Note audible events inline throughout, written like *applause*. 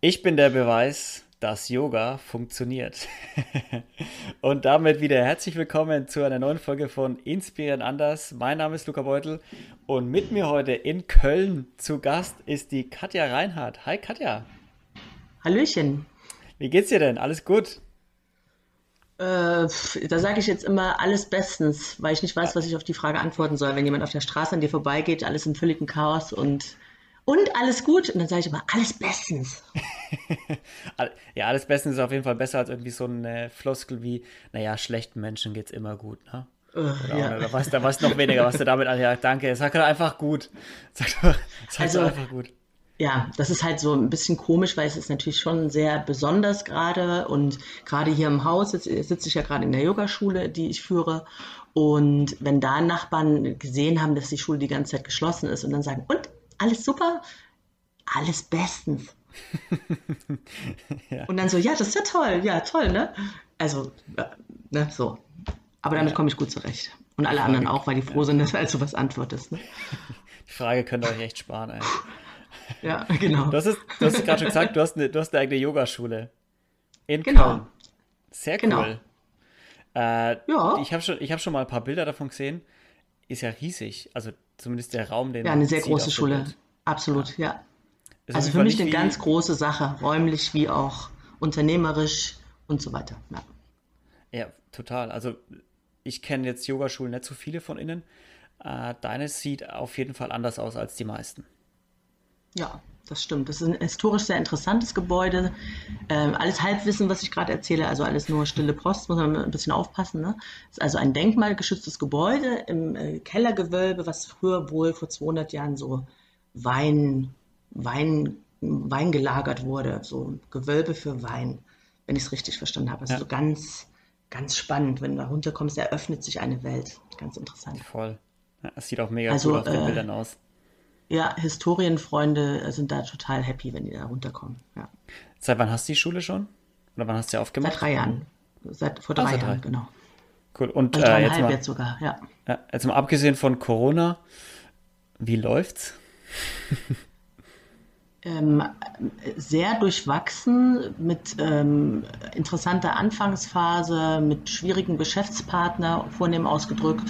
Ich bin der Beweis, dass Yoga funktioniert. *laughs* und damit wieder herzlich willkommen zu einer neuen Folge von Inspirieren anders. Mein Name ist Luca Beutel und mit mir heute in Köln zu Gast ist die Katja Reinhardt. Hi Katja. Hallöchen. Wie geht's dir denn? Alles gut? Äh, da sage ich jetzt immer alles bestens, weil ich nicht weiß, was ich auf die Frage antworten soll. Wenn jemand auf der Straße an dir vorbeigeht, alles im völligen Chaos und und alles gut. Und dann sage ich immer, alles bestens. ja, alles bestens ist auf jeden Fall besser als irgendwie so eine Floskel wie, naja, schlechten Menschen geht es immer gut, ne? Uh, oder, ja. oder was, da was noch weniger, was du damit an, ja, danke, sag doch einfach gut. Sag doch, sag also, einfach gut. Ja, das ist halt so ein bisschen komisch, weil es ist natürlich schon sehr besonders gerade und gerade hier im Haus sitze, sitze ich ja gerade in der Yogaschule, die ich führe und wenn da Nachbarn gesehen haben, dass die Schule die ganze Zeit geschlossen ist und dann sagen, und alles super, alles bestens. *laughs* ja. Und dann so, ja, das ist ja toll, ja, toll, ne? Also, ne, so. Aber damit komme ich gut zurecht. Und alle anderen auch, weil die froh sind, dass du also was antwortest. Ne? *laughs* Die Frage könnt ihr euch echt sparen, ey. Ja, genau. Du hast, es, du hast gerade schon gesagt, du hast eine, du hast eine eigene Yogaschule. In genau. Köln. Sehr genau. cool. Äh, ja. Ich habe schon, hab schon mal ein paar Bilder davon gesehen. Ist ja riesig. Also zumindest der Raum, den Ja, eine sehr große Schule. Absolut, ja. ja. Also für mich eine ganz große Sache, räumlich wie auch unternehmerisch und so weiter. Ja, ja total. Also ich kenne jetzt Yogaschulen nicht so viele von innen. Äh, deine sieht auf jeden Fall anders aus als die meisten. Ja, das stimmt. Das ist ein historisch sehr interessantes Gebäude. Ähm, alles Halbwissen, was ich gerade erzähle, also alles nur stille Post, muss man ein bisschen aufpassen. Ne? ist also ein denkmalgeschütztes Gebäude im äh, Kellergewölbe, was früher wohl vor 200 Jahren so Wein, Wein, Wein gelagert wurde. So Gewölbe für Wein, wenn ich es richtig verstanden habe. Also ja. so ganz, ganz spannend. Wenn du da runterkommst, eröffnet sich eine Welt. Ganz interessant. Voll. Es sieht auch mega also, cool auf den äh, Bildern aus ja, Historienfreunde sind da total happy, wenn die da runterkommen. Ja. Seit wann hast du die Schule schon? Oder wann hast du sie aufgemacht? Seit drei Jahren. Seit, vor drei, oh, seit Jahren, drei. genau. Cool. Und also äh, jetzt, mal, jetzt sogar, ja. ja. Jetzt mal abgesehen von Corona, wie läuft's? ähm, sehr durchwachsen mit ähm, interessanter Anfangsphase, mit schwierigen Geschäftspartner vornehm ausgedrückt,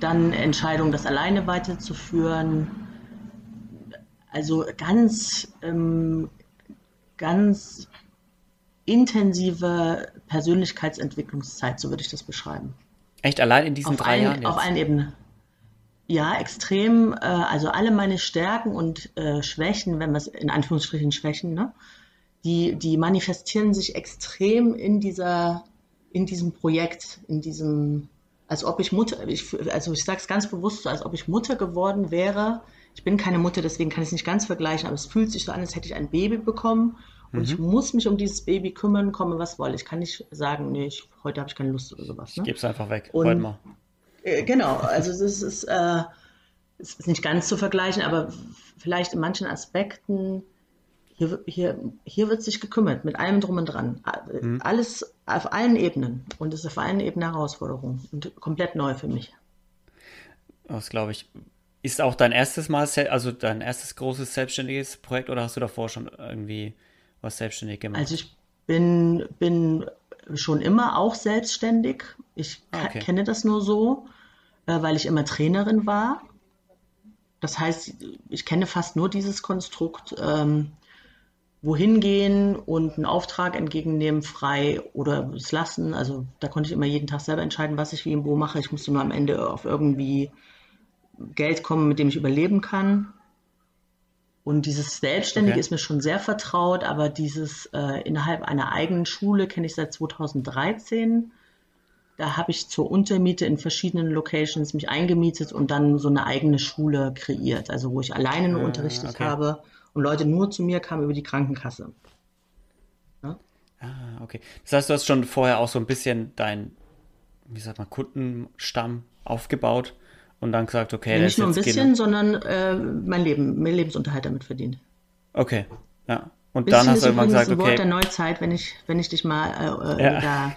dann Entscheidung, das alleine weiterzuführen, also ganz, ähm, ganz intensive Persönlichkeitsentwicklungszeit, so würde ich das beschreiben. Echt allein in diesen auf drei allen, Jahren? Jetzt? Auf allen Ebenen. Ja, extrem. Äh, also alle meine Stärken und äh, Schwächen, wenn wir es in Anführungsstrichen Schwächen, ne, die, die manifestieren sich extrem in dieser, in diesem Projekt, in diesem, als ob ich Mutter, ich, also ich sage es ganz bewusst, als ob ich Mutter geworden wäre ich bin keine Mutter, deswegen kann ich es nicht ganz vergleichen, aber es fühlt sich so an, als hätte ich ein Baby bekommen und mhm. ich muss mich um dieses Baby kümmern, komme was wolle. Ich kann nicht sagen, nee, ich, heute habe ich keine Lust oder sowas. Ne? Ich gebe es einfach weg, und, heute mal. Äh, genau, also das ist, äh, ist nicht ganz zu vergleichen, aber vielleicht in manchen Aspekten hier, hier, hier wird sich gekümmert, mit allem drum und dran. Mhm. Alles auf allen Ebenen. Und es ist auf allen Ebenen eine Herausforderung und komplett neu für mich. Das glaube ich. Ist auch dein erstes Mal, also dein erstes großes selbstständiges Projekt oder hast du davor schon irgendwie was selbstständig gemacht? Also ich bin, bin schon immer auch selbstständig. Ich ah, okay. kenne das nur so, äh, weil ich immer Trainerin war. Das heißt, ich kenne fast nur dieses Konstrukt, ähm, wohin gehen und einen Auftrag entgegennehmen, frei oder es lassen. Also da konnte ich immer jeden Tag selber entscheiden, was ich wie und wo mache. Ich musste nur am Ende auf irgendwie Geld kommen, mit dem ich überleben kann. Und dieses Selbstständige okay. ist mir schon sehr vertraut, aber dieses äh, innerhalb einer eigenen Schule kenne ich seit 2013. Da habe ich zur Untermiete in verschiedenen Locations mich eingemietet und dann so eine eigene Schule kreiert, also wo ich alleine nur äh, unterrichtet okay. habe und Leute nur zu mir kamen über die Krankenkasse. Ja? Ah, okay. Das heißt, du hast schon vorher auch so ein bisschen dein, wie sagt man, Kundenstamm aufgebaut und dann gesagt, okay, ja, nicht nur ein bisschen, sondern äh, mein Leben, mein Lebensunterhalt damit verdient. Okay, ja. Und bisschen dann hast du irgendwann gesagt, okay. Wort der Neuzeit, wenn ich, wenn ich dich mal äh, äh, ja. da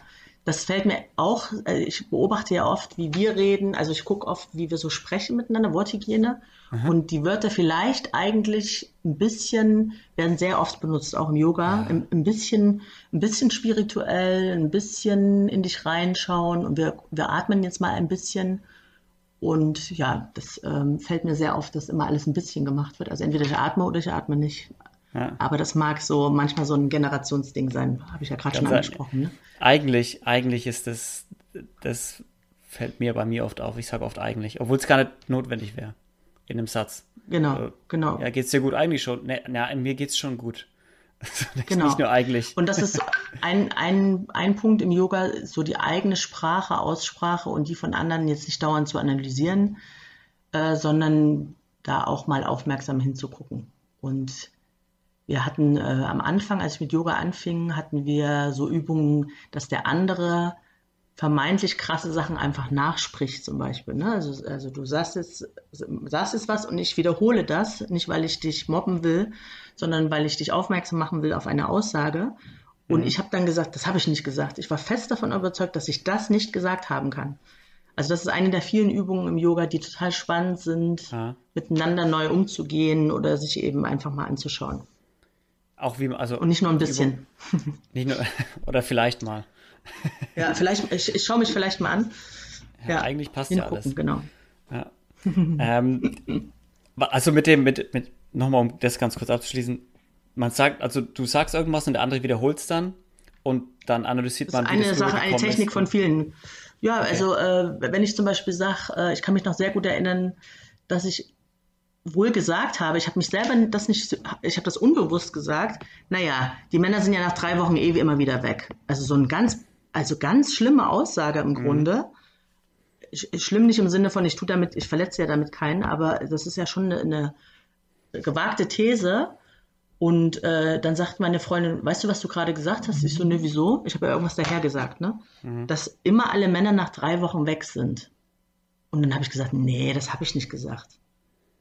das fällt mir auch, also ich beobachte ja oft, wie wir reden, also ich gucke oft, wie wir so sprechen miteinander, Worthygiene. Aha. Und die Wörter vielleicht eigentlich ein bisschen, werden sehr oft benutzt, auch im Yoga, ja. ein, ein, bisschen, ein bisschen spirituell, ein bisschen in dich reinschauen und wir, wir atmen jetzt mal ein bisschen. Und ja, das ähm, fällt mir sehr auf, dass immer alles ein bisschen gemacht wird. Also entweder ich atme oder ich atme nicht. Ja. Aber das mag so manchmal so ein Generationsding sein, habe ich ja gerade schon angesprochen. Ne? Eigentlich, eigentlich ist das, das fällt mir bei mir oft auf. Ich sage oft eigentlich, obwohl es gar nicht notwendig wäre in einem Satz. Genau, äh, genau. Ja, geht's dir gut? Eigentlich schon. Ne, na, mir geht's schon gut. *laughs* genau. Und das ist ein, ein, ein Punkt im Yoga, so die eigene Sprache, Aussprache und die von anderen jetzt nicht dauernd zu analysieren, äh, sondern da auch mal aufmerksam hinzugucken. Und wir hatten äh, am Anfang, als ich mit Yoga anfing, hatten wir so Übungen, dass der andere vermeintlich krasse Sachen einfach nachspricht zum Beispiel. Ne? Also, also du sagst jetzt, sagst jetzt was und ich wiederhole das, nicht weil ich dich mobben will, sondern weil ich dich aufmerksam machen will auf eine Aussage. Und mhm. ich habe dann gesagt, das habe ich nicht gesagt. Ich war fest davon überzeugt, dass ich das nicht gesagt haben kann. Also das ist eine der vielen Übungen im Yoga, die total spannend sind, ja. miteinander neu umzugehen oder sich eben einfach mal anzuschauen. Auch wie also und nicht nur ein bisschen. *laughs* nicht nur oder vielleicht mal. Ja, vielleicht ich, ich schaue mich vielleicht mal an. Ja, ja eigentlich passt ja alles. Genau. Ja. ähm, also mit dem mit mit nochmal um das ganz kurz abzuschließen, man sagt also du sagst irgendwas und der andere wiederholt es dann und dann analysiert man. Das ist eine Sache, eine Technik von vielen. Ja, okay. also äh, wenn ich zum Beispiel sage, äh, ich kann mich noch sehr gut erinnern, dass ich wohl gesagt habe, ich habe mich selber das nicht, ich habe das unbewusst gesagt, naja, die Männer sind ja nach drei Wochen eh immer wieder weg. Also so ein ganz, also ganz schlimme Aussage im mhm. Grunde. Schlimm nicht im Sinne von, ich tue damit, ich verletze ja damit keinen, aber das ist ja schon eine, eine gewagte These. Und äh, dann sagt meine Freundin, weißt du, was du gerade gesagt hast? Ich so, ne, wieso? Ich habe ja irgendwas daher gesagt, ne? Mhm. Dass immer alle Männer nach drei Wochen weg sind. Und dann habe ich gesagt, nee, das habe ich nicht gesagt.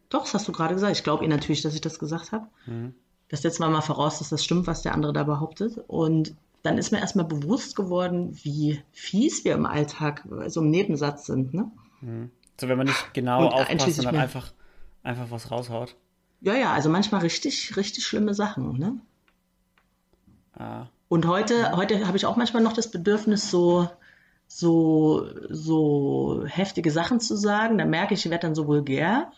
Doch, das hast du gerade gesagt. Ich glaube ihr natürlich, dass ich das gesagt habe. Mhm. Das setzen wir mal voraus, dass das stimmt, was der andere da behauptet. Und dann ist mir erstmal bewusst geworden, wie fies wir im Alltag, so im Nebensatz sind. Ne? Mhm. So, wenn man nicht genau Und aufpasst, sondern einfach, einfach was raushaut. Ja, ja, also manchmal richtig, richtig schlimme Sachen. Ne? Ah. Und heute, ja. heute habe ich auch manchmal noch das Bedürfnis, so, so, so heftige Sachen zu sagen. Da merke ich, ich werde dann so vulgär.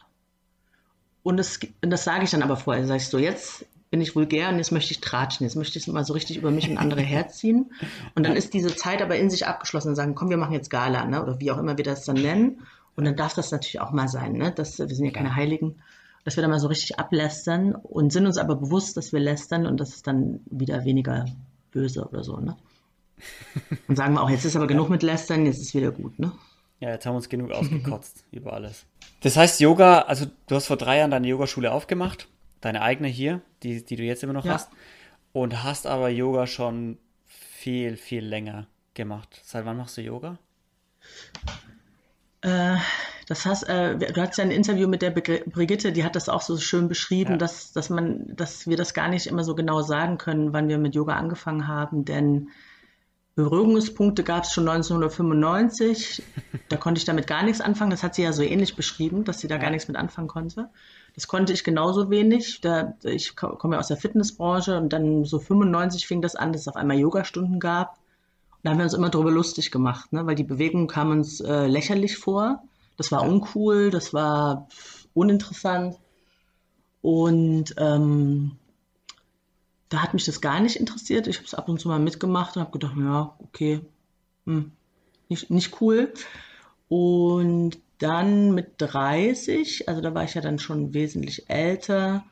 Und das, und das sage ich dann aber vorher. Sag ich so, jetzt bin ich vulgär und jetzt möchte ich tratschen. Jetzt möchte ich es mal so richtig über mich und andere herziehen. Und dann ist diese Zeit aber in sich abgeschlossen und sagen, komm, wir machen jetzt Gala, ne? oder wie auch immer wir das dann nennen. Und dann darf das natürlich auch mal sein. Ne? Das, wir sind ja keine Heiligen. Dass wir dann mal so richtig ablästern und sind uns aber bewusst, dass wir lästern und das ist dann wieder weniger böse oder so. Ne? Und sagen wir auch, jetzt ist aber genug mit Lästern, jetzt ist wieder gut. Ne? Ja, jetzt haben wir uns genug *laughs* ausgekotzt über alles. Das heißt, Yoga, also du hast vor drei Jahren deine Yogaschule aufgemacht, deine eigene hier, die, die du jetzt immer noch ja. hast, und hast aber Yoga schon viel, viel länger gemacht. Seit wann machst du Yoga? Äh, das heißt, äh, du hattest ja ein Interview mit der Brigitte, die hat das auch so schön beschrieben, ja. dass, dass man, dass wir das gar nicht immer so genau sagen können, wann wir mit Yoga angefangen haben, denn Berührungspunkte gab es schon 1995. Da konnte ich damit gar nichts anfangen. Das hat sie ja so ähnlich beschrieben, dass sie da gar nichts mit anfangen konnte. Das konnte ich genauso wenig. Da, ich komme ja aus der Fitnessbranche und dann so 95 fing das an, dass es auf einmal Yogastunden gab. Und da haben wir uns immer drüber lustig gemacht, ne? weil die Bewegung kam uns äh, lächerlich vor. Das war uncool, das war uninteressant. Und ähm, da hat mich das gar nicht interessiert. Ich habe es ab und zu mal mitgemacht und habe gedacht, ja, okay, hm, nicht, nicht cool. Und dann mit 30, also da war ich ja dann schon wesentlich älter,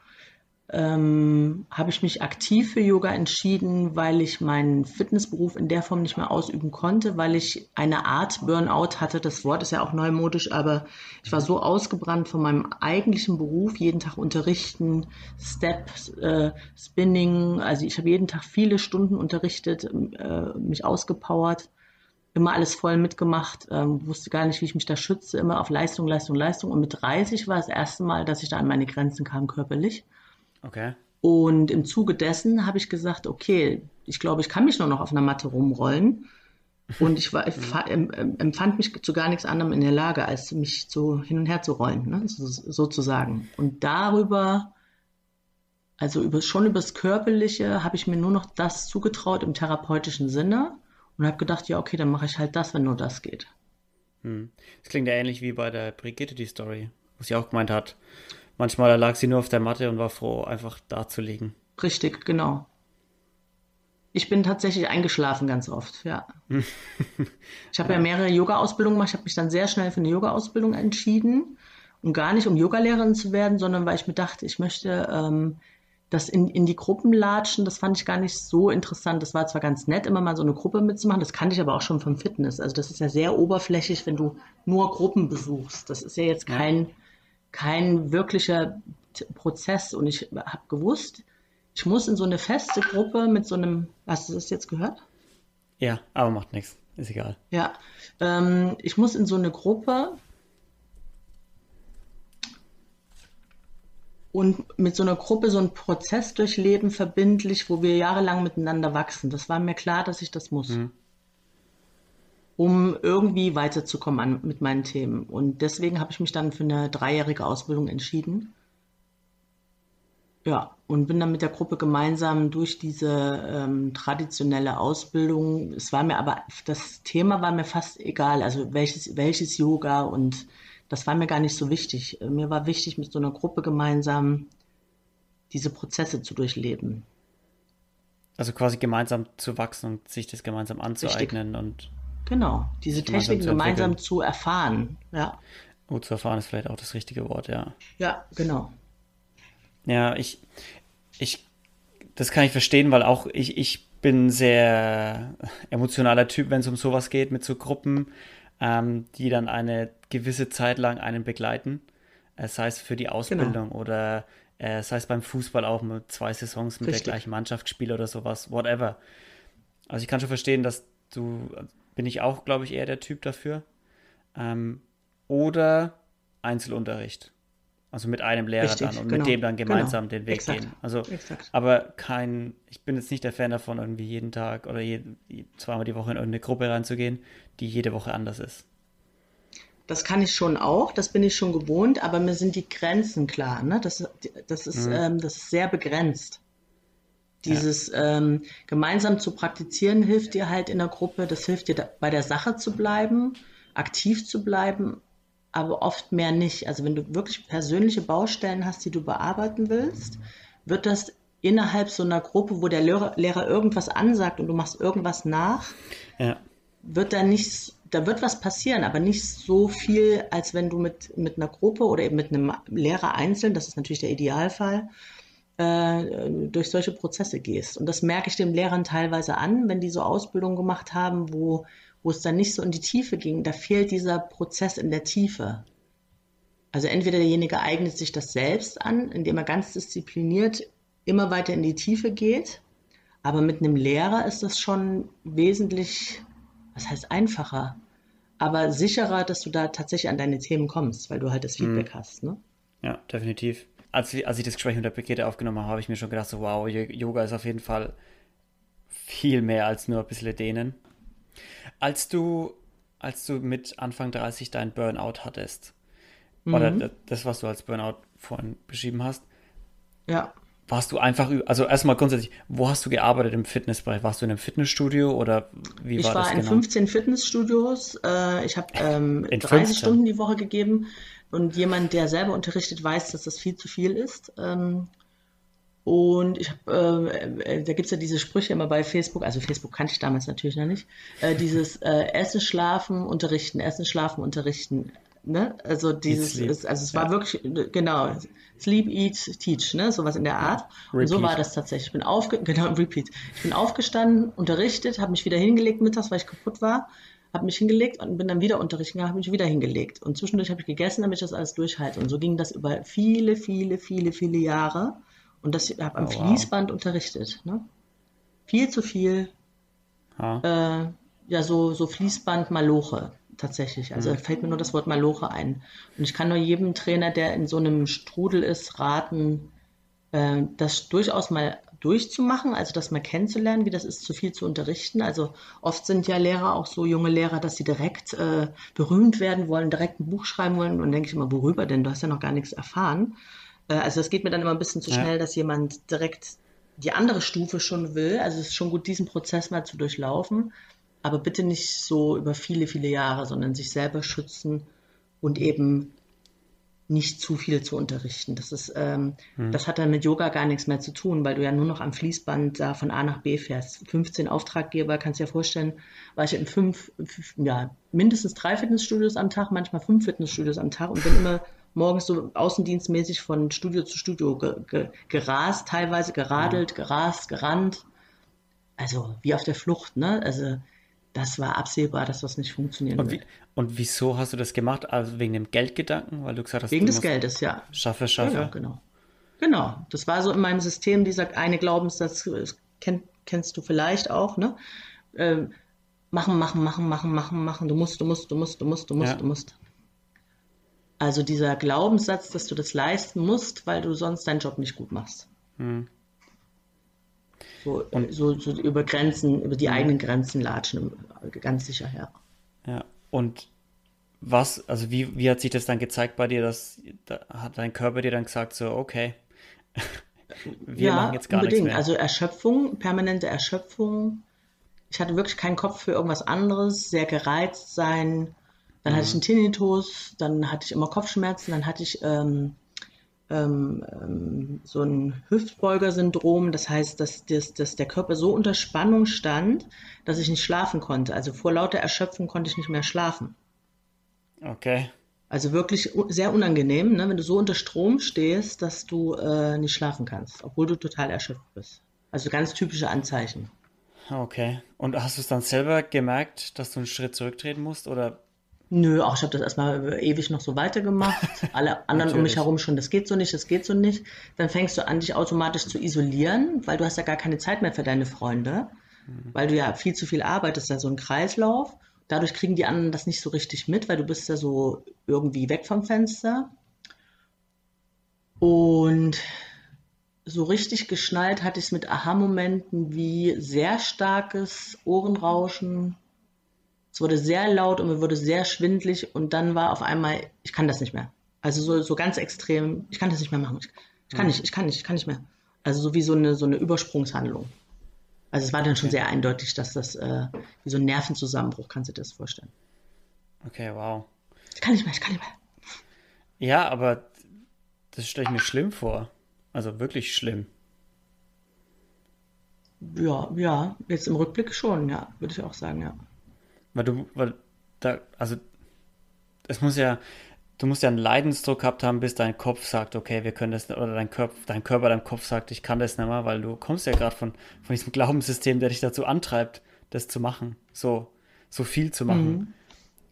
ähm, habe ich mich aktiv für Yoga entschieden, weil ich meinen Fitnessberuf in der Form nicht mehr ausüben konnte, weil ich eine Art Burnout hatte. Das Wort ist ja auch neumodisch, aber ich war so ausgebrannt von meinem eigentlichen Beruf, jeden Tag unterrichten, Step, äh, Spinning. Also ich habe jeden Tag viele Stunden unterrichtet, äh, mich ausgepowert, immer alles voll mitgemacht, äh, wusste gar nicht, wie ich mich da schütze, immer auf Leistung, Leistung, Leistung. Und mit 30 war das erste Mal, dass ich da an meine Grenzen kam körperlich. Okay. Und im Zuge dessen habe ich gesagt, okay, ich glaube, ich kann mich nur noch auf einer Matte rumrollen. Und ich, war, *laughs* empfand mich zu gar nichts anderem in der Lage, als mich so hin und her zu rollen, ne? so, sozusagen. Und darüber, also über, schon über das Körperliche, habe ich mir nur noch das zugetraut im therapeutischen Sinne und habe gedacht, ja, okay, dann mache ich halt das, wenn nur das geht. Hm. Das klingt ja ähnlich wie bei der Brigitte, die Story, wo sie auch gemeint hat, manchmal lag sie nur auf der Matte und war froh, einfach da zu liegen. Richtig, genau. Ich bin tatsächlich eingeschlafen ganz oft, ja. *laughs* ich habe ja. ja mehrere Yoga-Ausbildungen gemacht. Ich habe mich dann sehr schnell für eine Yoga-Ausbildung entschieden. Und gar nicht, um Yogalehrerin zu werden, sondern weil ich mir dachte, ich möchte ähm, das in, in die Gruppen latschen. Das fand ich gar nicht so interessant. Das war zwar ganz nett, immer mal so eine Gruppe mitzumachen. Das kannte ich aber auch schon vom Fitness. Also das ist ja sehr oberflächlich, wenn du nur Gruppen besuchst. Das ist ja jetzt kein, kein wirklicher Prozess. Und ich habe gewusst, ich muss in so eine feste Gruppe mit so einem, hast du das jetzt gehört? Ja, aber macht nichts, ist egal. Ja, ähm, ich muss in so eine Gruppe und mit so einer Gruppe so einen Prozess durchleben, verbindlich, wo wir jahrelang miteinander wachsen. Das war mir klar, dass ich das muss. Mhm. Um irgendwie weiterzukommen an, mit meinen Themen. Und deswegen habe ich mich dann für eine dreijährige Ausbildung entschieden. Ja, und bin dann mit der Gruppe gemeinsam durch diese ähm, traditionelle Ausbildung. Es war mir aber, das Thema war mir fast egal, also welches, welches Yoga und das war mir gar nicht so wichtig. Mir war wichtig, mit so einer Gruppe gemeinsam diese Prozesse zu durchleben. Also quasi gemeinsam zu wachsen und sich das gemeinsam anzueignen Richtig. und. Genau, diese Techniken gemeinsam zu erfahren, ja. Oh, zu erfahren ist vielleicht auch das richtige Wort, ja. Ja, genau. Ja, ich, ich, das kann ich verstehen, weil auch ich, ich bin sehr emotionaler Typ, wenn es um sowas geht, mit so Gruppen, ähm, die dann eine gewisse Zeit lang einen begleiten. Äh, sei es für die Ausbildung genau. oder äh, sei es beim Fußball auch mit zwei Saisons mit Richtig. der gleichen Mannschaft spiele oder sowas, whatever. Also ich kann schon verstehen, dass du, bin ich auch, glaube ich, eher der Typ dafür. Ähm, oder Einzelunterricht. Also mit einem Lehrer Richtig, dann und genau, mit dem dann gemeinsam genau, den Weg exakt, gehen. Also, exakt. aber kein, ich bin jetzt nicht der Fan davon, irgendwie jeden Tag oder je, zweimal die Woche in irgendeine Gruppe reinzugehen, die jede Woche anders ist. Das kann ich schon auch, das bin ich schon gewohnt, aber mir sind die Grenzen klar. Ne? Das, das, ist, mhm. ähm, das ist sehr begrenzt. Dieses ja. ähm, gemeinsam zu praktizieren hilft dir halt in der Gruppe, das hilft dir da, bei der Sache zu bleiben, aktiv zu bleiben, aber oft mehr nicht. Also wenn du wirklich persönliche Baustellen hast, die du bearbeiten willst, wird das innerhalb so einer Gruppe, wo der Lehrer, Lehrer irgendwas ansagt und du machst irgendwas nach, ja. wird da nichts, da wird was passieren, aber nicht so viel, als wenn du mit, mit einer Gruppe oder eben mit einem Lehrer einzeln, das ist natürlich der Idealfall, durch solche Prozesse gehst. Und das merke ich den Lehrern teilweise an, wenn die so Ausbildung gemacht haben, wo wo es dann nicht so in die Tiefe ging, da fehlt dieser Prozess in der Tiefe. Also entweder derjenige eignet sich das selbst an, indem er ganz diszipliniert immer weiter in die Tiefe geht, aber mit einem Lehrer ist das schon wesentlich, was heißt einfacher, aber sicherer, dass du da tatsächlich an deine Themen kommst, weil du halt das Feedback mhm. hast. Ne? Ja, definitiv. Als, als ich das Gespräch mit der Brigitte aufgenommen habe, habe ich mir schon gedacht, so, wow, Yoga ist auf jeden Fall viel mehr als nur ein bisschen dehnen. Als du, als du mit Anfang 30 dein Burnout hattest, mhm. oder das, was du als Burnout vorhin beschrieben hast, ja. warst du einfach, also erstmal grundsätzlich, wo hast du gearbeitet im Fitnessbereich? Warst du in einem Fitnessstudio oder wie ich war das? Ich war in 15 genau? Fitnessstudios. Äh, ich habe ähm, 30 Stunden die Woche gegeben. Und jemand, der selber unterrichtet, weiß, dass das viel zu viel ist. Ähm, und ich habe, äh, da gibt's ja diese Sprüche immer bei Facebook, also Facebook kannte ich damals natürlich noch nicht, äh, dieses äh, Essen, Schlafen, Unterrichten, Essen, Schlafen, Unterrichten. Ne? Also dieses, ist, also es war ja. wirklich, genau, Sleep, Eat, Teach, ne? sowas in der Art. Ja. Und so war das tatsächlich. Ich bin aufge *laughs* genau, Repeat. Ich bin aufgestanden, unterrichtet, habe mich wieder hingelegt mittags, weil ich kaputt war, habe mich hingelegt und bin dann wieder unterrichten, habe mich wieder hingelegt. Und zwischendurch habe ich gegessen, damit ich das alles durchhalte. Und so ging das über viele, viele, viele, viele Jahre. Und das habe am oh, Fließband wow. unterrichtet. Ne? Viel zu viel. Äh, ja, so, so Fließband Maloche tatsächlich. Also mhm. fällt mir nur das Wort Maloche ein. Und ich kann nur jedem Trainer, der in so einem Strudel ist, raten, äh, das durchaus mal durchzumachen, also das mal kennenzulernen, wie das ist, zu viel zu unterrichten. Also oft sind ja Lehrer auch so junge Lehrer, dass sie direkt äh, berühmt werden wollen, direkt ein Buch schreiben wollen. Und denke ich immer, worüber denn? Du hast ja noch gar nichts erfahren. Äh, also das geht mir dann immer ein bisschen zu schnell, ja. dass jemand direkt die andere Stufe schon will. Also es ist schon gut, diesen Prozess mal zu durchlaufen, aber bitte nicht so über viele, viele Jahre, sondern sich selber schützen und eben nicht zu viel zu unterrichten. Das ist, ähm, hm. das hat dann mit Yoga gar nichts mehr zu tun, weil du ja nur noch am Fließband da von A nach B fährst. 15 Auftraggeber, kannst du dir vorstellen, war ich in fünf, ja, mindestens drei Fitnessstudios am Tag, manchmal fünf Fitnessstudios am Tag und bin immer morgens so außendienstmäßig von Studio zu Studio ge ge gerast, teilweise geradelt, ja. gerast, gerannt. Also wie auf der Flucht, ne? Also das war absehbar, dass das nicht funktionieren und, wie, und wieso hast du das gemacht? Also wegen dem Geldgedanken, weil du gesagt hast, wegen des Geldes, ja. Schaffe, schaffe. Ja, genau. Genau. Das war so in meinem System dieser eine Glaubenssatz, kenn, kennst du vielleicht auch, ne? Ähm, machen, machen, machen, machen, machen, machen. Du musst, du musst, du musst, du musst, du musst, ja. du musst. Also dieser Glaubenssatz, dass du das leisten musst, weil du sonst deinen Job nicht gut machst. Hm. So, so, so, über Grenzen, über die eigenen Grenzen latschen, ganz sicher, ja. Ja, und was, also wie, wie hat sich das dann gezeigt bei dir, dass da hat dein Körper dir dann gesagt, so, okay, *laughs* wir ja, machen jetzt gar unbedingt. nichts mehr. Also Erschöpfung, permanente Erschöpfung. Ich hatte wirklich keinen Kopf für irgendwas anderes, sehr gereizt sein, dann mhm. hatte ich einen Tinnitus, dann hatte ich immer Kopfschmerzen, dann hatte ich ähm, ähm, ähm, so ein Hüftbeuger-Syndrom. Das heißt, dass, dass, dass der Körper so unter Spannung stand, dass ich nicht schlafen konnte. Also vor lauter Erschöpfung konnte ich nicht mehr schlafen. Okay. Also wirklich sehr unangenehm, ne, wenn du so unter Strom stehst, dass du äh, nicht schlafen kannst, obwohl du total erschöpft bist. Also ganz typische Anzeichen. Okay. Und hast du es dann selber gemerkt, dass du einen Schritt zurücktreten musst oder Nö, auch ich habe das erstmal ewig noch so weitergemacht. *laughs* Alle anderen um mich herum schon, das geht so nicht, das geht so nicht. Dann fängst du an, dich automatisch zu isolieren, weil du hast ja gar keine Zeit mehr für deine Freunde, mhm. weil du ja viel zu viel arbeitest, da so ein Kreislauf. Dadurch kriegen die anderen das nicht so richtig mit, weil du bist ja so irgendwie weg vom Fenster. Und so richtig geschnallt hatte ich es mit Aha-Momenten wie sehr starkes Ohrenrauschen, es wurde sehr laut und mir wurde sehr schwindlig und dann war auf einmal, ich kann das nicht mehr. Also so, so ganz extrem, ich kann das nicht mehr machen. Ich, ich kann mhm. nicht, ich kann nicht, ich kann nicht mehr. Also so wie so eine, so eine Übersprungshandlung. Also es war dann schon okay. sehr eindeutig, dass das äh, wie so ein Nervenzusammenbruch, kannst du dir das vorstellen. Okay, wow. Ich kann nicht mehr, ich kann nicht mehr. Ja, aber das stelle ich mir schlimm vor. Also wirklich schlimm. Ja, ja, jetzt im Rückblick schon, ja, würde ich auch sagen, ja. Weil du, weil da, also es muss ja, du musst ja einen Leidensdruck gehabt haben, bis dein Kopf sagt, okay, wir können das, oder dein Körper, dein Körper, dein Kopf sagt, ich kann das nicht mehr, weil du kommst ja gerade von, von diesem Glaubenssystem, der dich dazu antreibt, das zu machen, so, so viel zu machen. Mhm.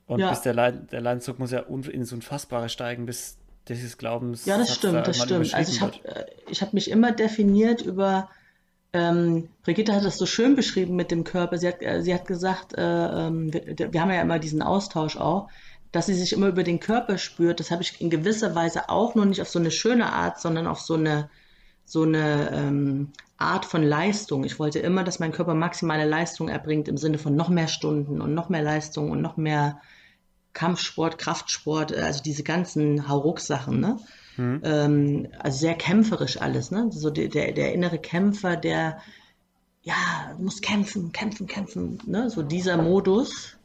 Und ja. bis der, Leid, der Leidensdruck muss ja ins Unfassbare steigen, bis dieses Glaubens. Ja, das stimmt, da das stimmt. Also ich habe äh, ich hab mich immer definiert über ähm, Brigitte hat das so schön beschrieben mit dem Körper. Sie hat, äh, sie hat gesagt, äh, äh, wir, wir, haben ja immer diesen Austausch auch, dass sie sich immer über den Körper spürt. Das habe ich in gewisser Weise auch, nur nicht auf so eine schöne Art, sondern auf so eine, so eine ähm, Art von Leistung. Ich wollte immer, dass mein Körper maximale Leistung erbringt im Sinne von noch mehr Stunden und noch mehr Leistung und noch mehr Kampfsport, Kraftsport, also diese ganzen Hauruck-Sachen. Ne? Mhm. Ähm, also sehr kämpferisch alles, ne? So der, der, der innere Kämpfer, der ja, muss kämpfen, kämpfen, kämpfen, ne? So dieser Modus.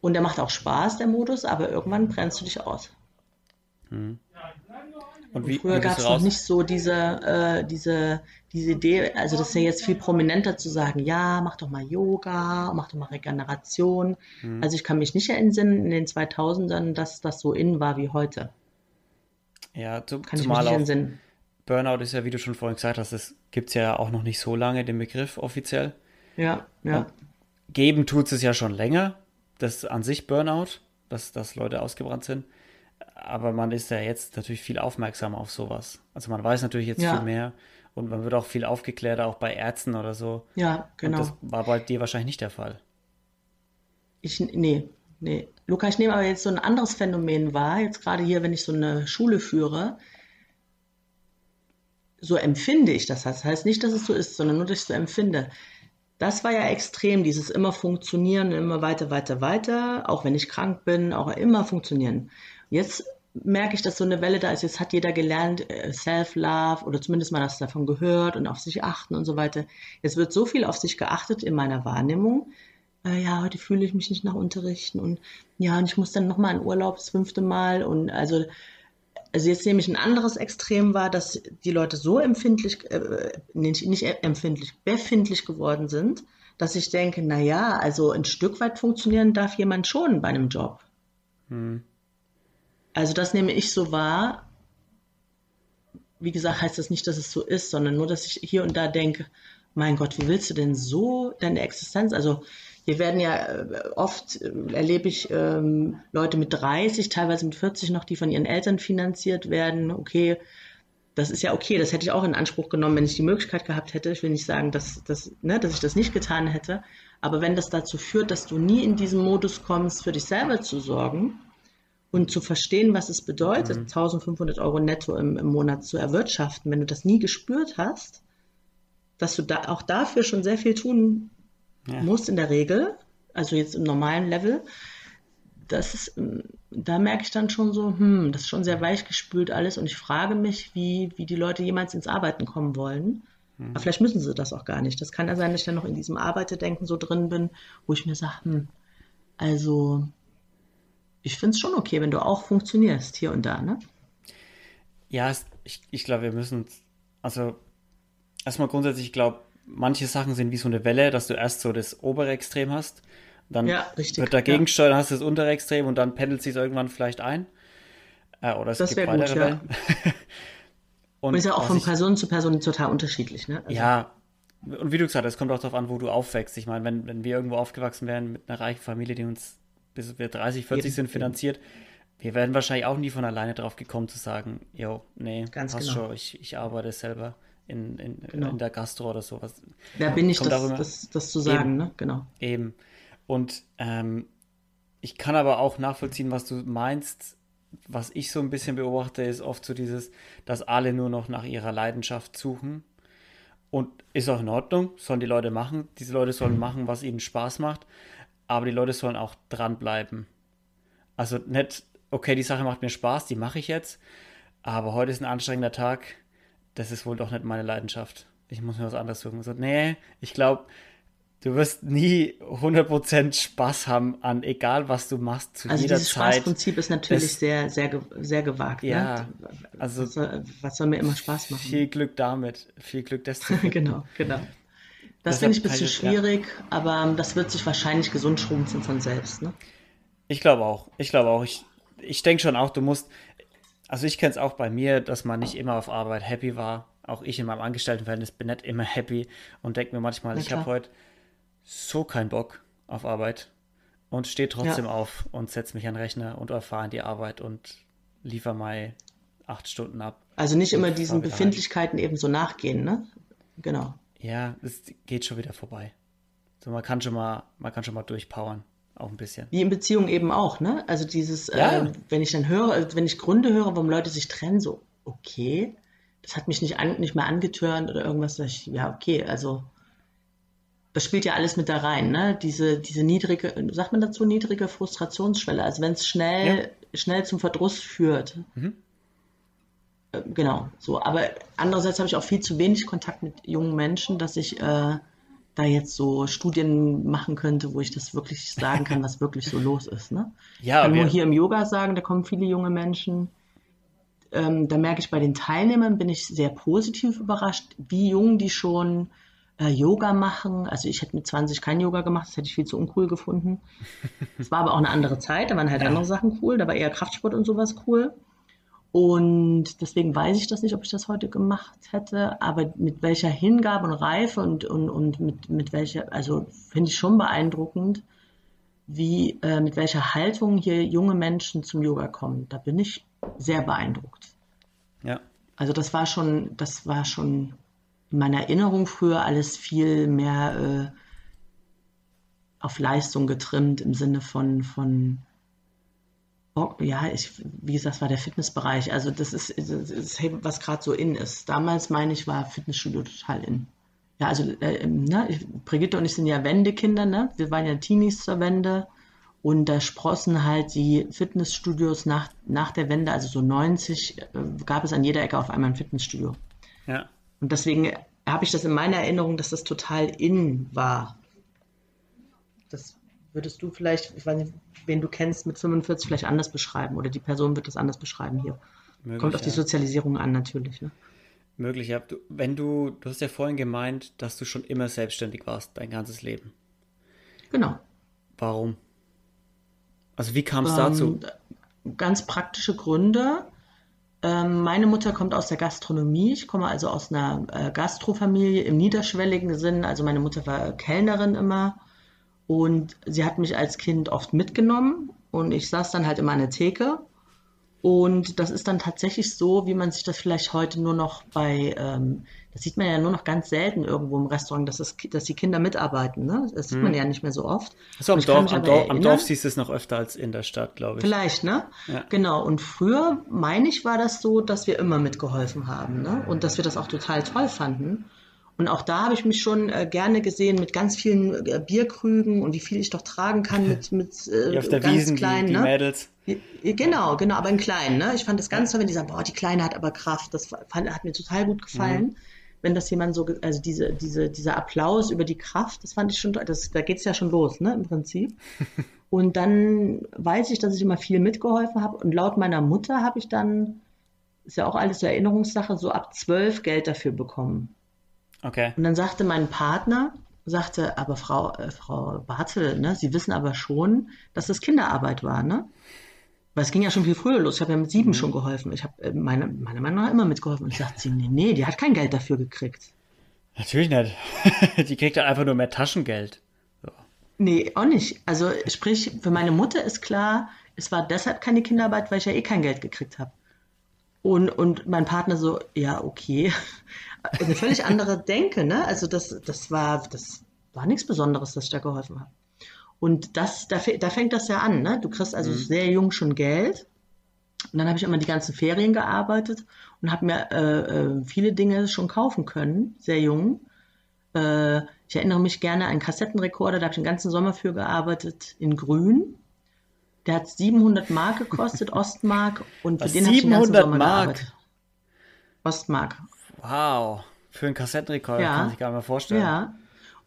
Und der macht auch Spaß, der Modus, aber irgendwann brennst du dich aus. Mhm. Und, wie, früher gab es noch nicht so diese, äh, diese, diese Idee, also das ist ja jetzt viel prominenter zu sagen, ja, mach doch mal Yoga, mach doch mal Regeneration. Mhm. Also ich kann mich nicht erinnern in den 2000ern, dass das so in war wie heute. Ja, zu, Kann zumal auch Sinn. Burnout ist ja, wie du schon vorhin gesagt hast, das gibt es ja auch noch nicht so lange, den Begriff offiziell. Ja, ja. Und geben tut es ja schon länger, das an sich Burnout, dass, dass Leute ausgebrannt sind. Aber man ist ja jetzt natürlich viel aufmerksamer auf sowas. Also man weiß natürlich jetzt ja. viel mehr und man wird auch viel aufgeklärter, auch bei Ärzten oder so. Ja, genau. Und das war bei dir wahrscheinlich nicht der Fall. Ich, nee, nee. Luca, ich nehme aber jetzt so ein anderes Phänomen wahr, jetzt gerade hier, wenn ich so eine Schule führe. so empfinde ich das. Das heißt nicht, dass es so ist, sondern nur, dass ich so empfinde. Das war ja extrem, dieses immer funktionieren, immer weiter, weiter, weiter, auch wenn ich krank bin, auch immer funktionieren. Jetzt merke ich, dass so eine Welle da ist. Jetzt hat jeder gelernt, äh, Self-Love oder zumindest mal das davon gehört und auf sich achten und so weiter. Jetzt wird so viel auf sich geachtet in meiner Wahrnehmung. Äh, ja, heute fühle ich mich nicht nach Unterrichten und ja, und ich muss dann nochmal in Urlaub das fünfte Mal und also also jetzt nehme ich ein anderes Extrem wahr, dass die Leute so empfindlich, äh, nicht, nicht empfindlich, befindlich geworden sind, dass ich denke, na ja, also ein Stück weit funktionieren darf jemand schon bei einem Job. Hm. Also das nehme ich so wahr. Wie gesagt, heißt das nicht, dass es so ist, sondern nur, dass ich hier und da denke, mein Gott, wie willst du denn so deine Existenz? Also hier werden ja äh, oft, äh, erlebe ich ähm, Leute mit 30, teilweise mit 40 noch, die von ihren Eltern finanziert werden. Okay, das ist ja okay, das hätte ich auch in Anspruch genommen, wenn ich die Möglichkeit gehabt hätte. Ich will nicht sagen, dass, dass, ne, dass ich das nicht getan hätte. Aber wenn das dazu führt, dass du nie in diesen Modus kommst, für dich selber zu sorgen, und zu verstehen, was es bedeutet, mhm. 1500 Euro netto im, im Monat zu erwirtschaften, wenn du das nie gespürt hast, dass du da auch dafür schon sehr viel tun ja. musst in der Regel, also jetzt im normalen Level, das ist, da merke ich dann schon so, hm, das ist schon sehr weich gespült alles und ich frage mich, wie, wie die Leute jemals ins Arbeiten kommen wollen. Mhm. Aber vielleicht müssen sie das auch gar nicht. Das kann ja sein, dass ich dann noch in diesem Arbeiterdenken so drin bin, wo ich mir sage, hm, also ich finde es schon okay, wenn du auch funktionierst hier und da, ne? Ja, ich, ich glaube, wir müssen, also erstmal grundsätzlich, ich glaube, manche Sachen sind wie so eine Welle, dass du erst so das obere Extrem hast, dann ja, richtig, wird dagegen ja. steuern, hast du das untere Extrem und dann pendelt sich irgendwann vielleicht ein. Äh, oder es das gibt weitere gut, Wellen. Ja. *laughs* und ist ja auch von ich, Person zu Person total unterschiedlich, ne? Also, ja, und wie du gesagt hast, es kommt auch darauf an, wo du aufwächst. Ich meine, wenn, wenn wir irgendwo aufgewachsen wären mit einer reichen Familie, die uns bis wir 30, 40 eben, sind finanziert. Wir werden wahrscheinlich auch nie von alleine drauf gekommen zu sagen, jo, nee, Ganz passt genau. schon, ich, ich arbeite selber in, in, genau. in der Gastro oder sowas. Wer bin ich, das, das, das, zu sagen, eben, ne? Genau. Eben. Und ähm, ich kann aber auch nachvollziehen, was du meinst. Was ich so ein bisschen beobachte, ist oft so dieses, dass alle nur noch nach ihrer Leidenschaft suchen. Und ist auch in Ordnung, sollen die Leute machen. Diese Leute sollen machen, was ihnen Spaß macht aber die Leute sollen auch dranbleiben. Also nicht, okay, die Sache macht mir Spaß, die mache ich jetzt, aber heute ist ein anstrengender Tag, das ist wohl doch nicht meine Leidenschaft. Ich muss mir was anderes suchen. So, nee, ich glaube, du wirst nie 100% Spaß haben an egal was du machst zu also jeder dieses Zeit. Spaßprinzip ist natürlich es, sehr sehr sehr gewagt. Ne? Ja, ne? also was soll, was soll, mir immer Spaß machen? Viel Glück damit, viel Glück das zu *laughs* Genau, genau. Das finde ich ein bisschen schwierig, ja. aber das wird sich wahrscheinlich gesund schrumpfen von selbst. Ne? Ich glaube auch. Ich glaube auch. Ich, ich denke schon auch, du musst. Also ich kenne es auch bei mir, dass man nicht immer auf Arbeit happy war. Auch ich in meinem Angestelltenverhältnis bin nicht immer happy und denke mir manchmal, ich habe heute so keinen Bock auf Arbeit und stehe trotzdem ja. auf und setze mich an den Rechner und erfahre die Arbeit und liefere mal acht Stunden ab. Also nicht immer diesen Befindlichkeiten eben so nachgehen, ne? Genau ja, es geht schon wieder vorbei. So, man kann schon mal, man kann schon mal durchpowern, auch ein bisschen. Wie in Beziehungen eben auch, ne? Also dieses, ja. äh, wenn ich dann höre, also wenn ich Gründe höre, warum Leute sich trennen, so, okay, das hat mich nicht, an, nicht mehr angetörnt oder irgendwas, ich, ja, okay, also das spielt ja alles mit da rein, ne? Diese, diese niedrige, sagt man dazu, niedrige Frustrationsschwelle. Also wenn es schnell, ja. schnell zum Verdruss führt, mhm. Äh, genau, so. Aber andererseits habe ich auch viel zu wenig Kontakt mit jungen Menschen, dass ich äh, da jetzt so Studien machen könnte, wo ich das wirklich sagen kann, was wirklich so los ist. Ne? *laughs* Ja, ich kann nur hier im Yoga sagen, da kommen viele junge Menschen. Ähm, da merke ich bei den Teilnehmern, bin ich sehr positiv überrascht, wie jung die schon äh, Yoga machen. Also ich hätte mit 20 kein Yoga gemacht, das hätte ich viel zu uncool gefunden. *laughs* Es war aber auch eine andere Zeit, da waren halt ja. andere Sachen cool, da war eher Kraftsport und sowas cool. Und deswegen weiß ich das nicht, ob ich das heute gemacht hätte, aber mit welcher Hingabe und Reife und, und, und mit, mit welcher, also finde ich schon beeindruckend, wie, äh, mit welcher Haltung hier junge Menschen zum Yoga kommen. Da bin ich sehr beeindruckt. Ja. Also das war schon, das war schon in meiner Erinnerung früher alles viel mehr äh, auf Leistung getrimmt im Sinne von, von Oh, ja, ich, wie gesagt, war der Fitnessbereich. Also das ist, das ist was gerade so in ist. Damals, meine ich, war Fitnessstudio total in. Ja, also äh, ne, Brigitte und ich sind ja Wendekinder, ne? Wir waren ja Teenies zur Wende. Und da sprossen halt die Fitnessstudios nach, nach der Wende, also so 90, äh, gab es an jeder Ecke auf einmal ein Fitnessstudio. Ja. Und deswegen habe ich das in meiner Erinnerung, dass das total in war. Das würdest du vielleicht, ich weiß nicht, wen du kennst, mit 45 vielleicht anders beschreiben oder die Person wird das anders beschreiben hier. Möglich, Kommt auf ja. die Sozialisierung an, natürlich. Ne? Möglich, ja. Du, wenn du, du hast ja vorhin gemeint, dass du schon immer selbstständig warst, dein ganzes Leben. Genau. Warum? Also wie kam es ähm, dazu? Ganz praktische Gründe. Ähm, meine Mutter kommt aus der Gastronomie. Ich komme also aus einer äh, Gastrofamilie im niederschwelligen Sinn. Also meine Mutter war Kellnerin immer und sie hat mich als Kind oft mitgenommen und ich saß dann halt immer an der Theke. Und das ist dann tatsächlich so, wie man sich das vielleicht heute nur noch bei, ähm, das sieht man ja nur noch ganz selten irgendwo im Restaurant, dass, das, dass die Kinder mitarbeiten. Ne? Das sieht hm. man ja nicht mehr so oft. Achso, am, Dorf, am, Dorf, am Dorf siehst du es noch öfter als in der Stadt, glaube ich. Vielleicht, ne? Ja. Genau. Und früher, meine ich, war das so, dass wir immer mitgeholfen haben. Ne? Und dass wir das auch total toll fanden. Und auch da habe ich mich schon äh, gerne gesehen mit ganz vielen äh, Bierkrügen und wie viel ich doch tragen kann mit, mit äh, auf der ganz Wiesen, kleinen, die, die ne? Mädels. Genau, genau, aber in kleinen. Ne? Ich fand das ganz toll, wenn die sagen, boah, die Kleine hat aber Kraft. Das fand, hat mir total gut gefallen. Mhm. Wenn das jemand so, also diese, diese, dieser Applaus über die Kraft, das fand ich schon, das, da geht's ja schon los, ne, im Prinzip. *laughs* und dann weiß ich, dass ich immer viel mitgeholfen habe. Und laut meiner Mutter habe ich dann, ist ja auch alles so Erinnerungssache, so ab zwölf Geld dafür bekommen. Okay. Und dann sagte mein Partner, sagte, aber Frau, äh, Frau Bartel, ne, Sie wissen aber schon, dass das Kinderarbeit war, ne? Weil es ging ja schon viel früher los. Ich habe ja mit sieben mhm. schon geholfen. Ich habe äh, meine, meiner Meinung nach immer mitgeholfen. Und ich sagte sie, nee, nee, die hat kein Geld dafür gekriegt. Natürlich nicht. *laughs* die kriegt dann einfach nur mehr Taschengeld. So. Nee, auch nicht. Also sprich, für meine Mutter ist klar, es war deshalb keine Kinderarbeit, weil ich ja eh kein Geld gekriegt habe. Und, und mein Partner so, ja, okay. Eine völlig andere Denke, ne? Also das, das war, das war nichts Besonderes, dass ich da geholfen habe. Und das, da, da fängt das ja an, ne? Du kriegst also mhm. sehr jung schon Geld. Und dann habe ich immer die ganzen Ferien gearbeitet und habe mir äh, äh, viele Dinge schon kaufen können, sehr jung. Äh, ich erinnere mich gerne an einen Kassettenrekorder, da habe ich den ganzen Sommer für gearbeitet, in Grün. Der hat 700 Mark gekostet, *laughs* Ostmark. Und für Was, den habe ich den ganzen Sommer Mark? gearbeitet. Ostmark. Wow. Für einen Kassettenrekorder ja. kann ich gar nicht mehr vorstellen. Ja.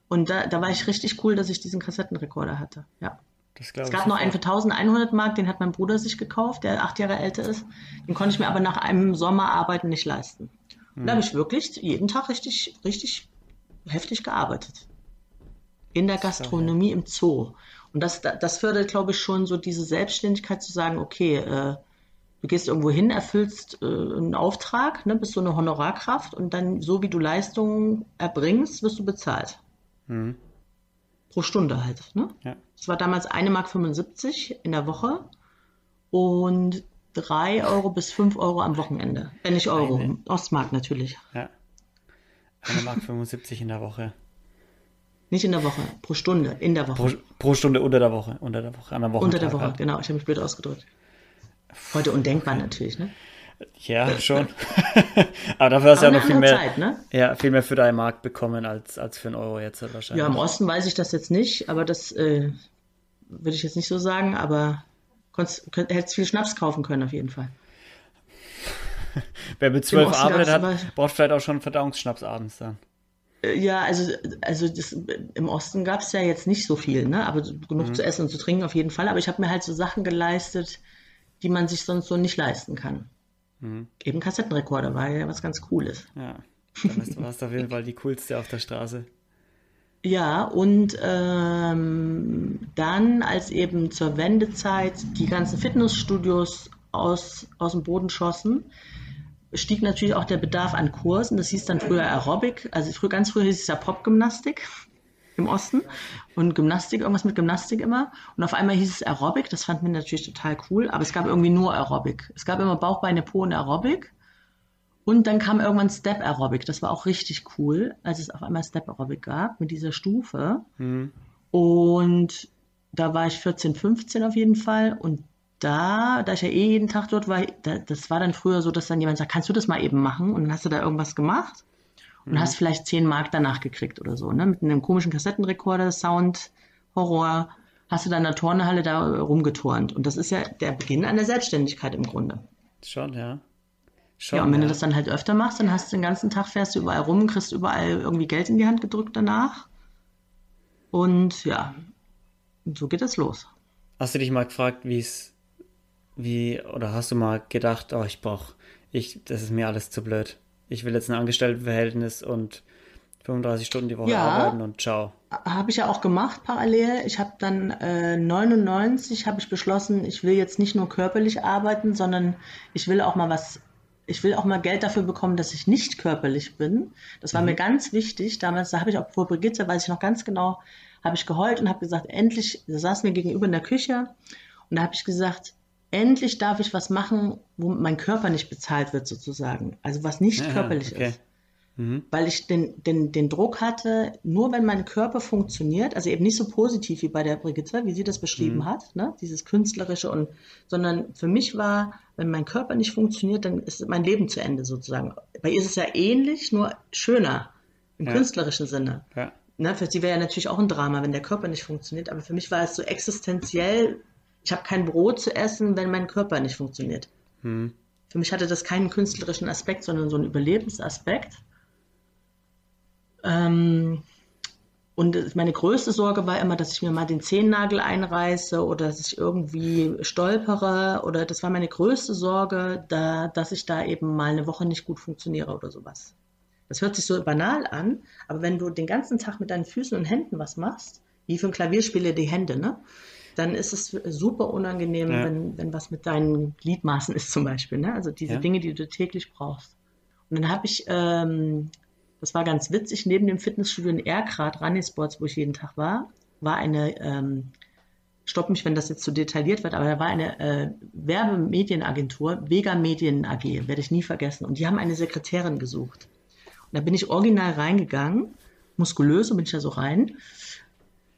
Und da, da war ich richtig cool, dass ich diesen Kassettenrekorder hatte. Ja. es gab noch einen für 1100 Mark, den hat mein Bruder sich gekauft, der acht Jahre älter ist. Den konnte ich mir aber nach einem Sommerarbeiten nicht leisten. Und da hm. habe ich wirklich jeden Tag richtig, richtig heftig gearbeitet. In der Gastronomie im Zoo. Und das, das fördert, glaube ich, schon so diese Selbstständigkeit zu sagen, okay, äh, du gehst irgendwo hin, erfüllst äh, einen Auftrag, ne, bist so eine Honorarkraft und dann, so wie du Leistungen erbringst, wirst du bezahlt. Mhm. Pro Stunde halt. Ne? Ja. Das war damals 1,75 Mark in der Woche und 3 Euro bis 5 Euro am Wochenende. Wenn nicht Euro, Eine. Ostmark natürlich. Ja. 1,75 Mark 75 in der Woche. Nicht in der Woche, pro Stunde, in der Woche. Pro, pro Stunde unter der Woche, unter der Woche, an der Woche. Unter der Woche, halt. genau. Ich habe mich blöd ausgedrückt. Heute undenkbar natürlich, ne? Ja, schon. *laughs* Aber dafür hast du ja noch viel mehr, Zeit, ne? ja, viel mehr für deinen Markt bekommen als, als für einen Euro jetzt wahrscheinlich. Ja, im Osten weiß ich das jetzt nicht, aber das äh, würde ich jetzt nicht so sagen, aber konntest, könnt, hättest viel Schnaps kaufen können auf jeden Fall. *laughs* Wer mit zwölf arbeitet hat, braucht vielleicht auch schon Verdauungsschnaps abends dann. Äh, ja, also, also das, im Osten gab es ja jetzt nicht so viel, ne? aber genug mhm. zu essen und zu trinken auf jeden Fall. Aber ich habe mir halt so Sachen geleistet, die man sich sonst so nicht leisten kann. Mhm. Eben Kassettenrekorder war ja was ganz Cooles. Ja, dann warst du auf jeden Fall die coolste auf der Straße. Ja, und ähm, dann, als eben zur Wendezeit die ganzen Fitnessstudios aus, aus dem Boden schossen, stieg natürlich auch der Bedarf an Kursen. Das hieß dann früher Aerobic, also früher, ganz früher hieß es ja Popgymnastik im Osten und Gymnastik, irgendwas mit Gymnastik immer. Und auf einmal hieß es Aerobic, das fanden wir natürlich total cool, aber es gab irgendwie nur Aerobic. Es gab immer Bauch, Beine, Po und Aerobic. Und dann kam irgendwann Step Aerobic, das war auch richtig cool, als es auf einmal Step Aerobic gab mit dieser Stufe. Mhm. Und da war ich 14, 15 auf jeden Fall und da, da ich ja eh jeden Tag dort war, da, das war dann früher so, dass dann jemand sagt, kannst du das mal eben machen? Und dann hast du da irgendwas gemacht und mhm. hast vielleicht 10 Mark danach gekriegt oder so, ne? Mit einem komischen Kassettenrekorder, Sound, Horror, hast du dann in der Turnhalle da rumgeturnt. Und das ist ja der Beginn einer Selbstständigkeit im Grunde. Schon, ja. Schon, ja, und wenn ja. du das dann halt öfter machst, dann hast du den ganzen Tag, fährst du überall rum, kriegst überall irgendwie Geld in die Hand gedrückt danach. Und ja, so geht es los. Hast du dich mal gefragt, wie es, wie, oder hast du mal gedacht, oh, ich brauch, ich, das ist mir alles zu blöd. Ich will jetzt ein Angestelltenverhältnis und 35 Stunden die Woche ja, arbeiten und ciao. Habe ich ja auch gemacht parallel. Ich habe dann äh, 99 habe ich beschlossen, ich will jetzt nicht nur körperlich arbeiten, sondern ich will auch mal was ich will auch mal Geld dafür bekommen, dass ich nicht körperlich bin. Das war mhm. mir ganz wichtig. Damals, da habe ich auch vor Brigitte, weiß ich noch ganz genau, habe ich geheult und habe gesagt, endlich, da saß mir gegenüber in der Küche und da habe ich gesagt, endlich darf ich was machen, wo mein Körper nicht bezahlt wird sozusagen. Also was nicht ja, körperlich okay. ist. Mhm. Weil ich den, den, den Druck hatte, nur wenn mein Körper funktioniert, also eben nicht so positiv wie bei der Brigitte, wie sie das beschrieben mhm. hat, ne? dieses künstlerische und, sondern für mich war, wenn mein Körper nicht funktioniert, dann ist mein Leben zu Ende sozusagen. Bei ihr ist es ja ähnlich, nur schöner im ja. künstlerischen Sinne. Ja. Ne, für sie wäre ja natürlich auch ein Drama, wenn der Körper nicht funktioniert, aber für mich war es so existenziell, ich habe kein Brot zu essen, wenn mein Körper nicht funktioniert. Mhm. Für mich hatte das keinen künstlerischen Aspekt, sondern so einen Überlebensaspekt. Ähm, und meine größte Sorge war immer, dass ich mir mal den Zehennagel einreiße oder dass ich irgendwie stolpere oder das war meine größte Sorge, da, dass ich da eben mal eine Woche nicht gut funktioniere oder sowas. Das hört sich so banal an, aber wenn du den ganzen Tag mit deinen Füßen und Händen was machst, wie für ein Klavierspieler die Hände, ne? Dann ist es super unangenehm, ja. wenn, wenn was mit deinen Gliedmaßen ist zum Beispiel, ne? Also diese ja. Dinge, die du täglich brauchst. Und dann habe ich ähm, das war ganz witzig, neben dem Fitnessstudio in Erkrath, Running Sports, wo ich jeden Tag war, war eine, ähm, stopp mich, wenn das jetzt zu detailliert wird, aber da war eine äh, Werbemedienagentur, Vega Medien AG, werde ich nie vergessen. Und die haben eine Sekretärin gesucht. Und da bin ich original reingegangen, muskulös, und bin ich da so rein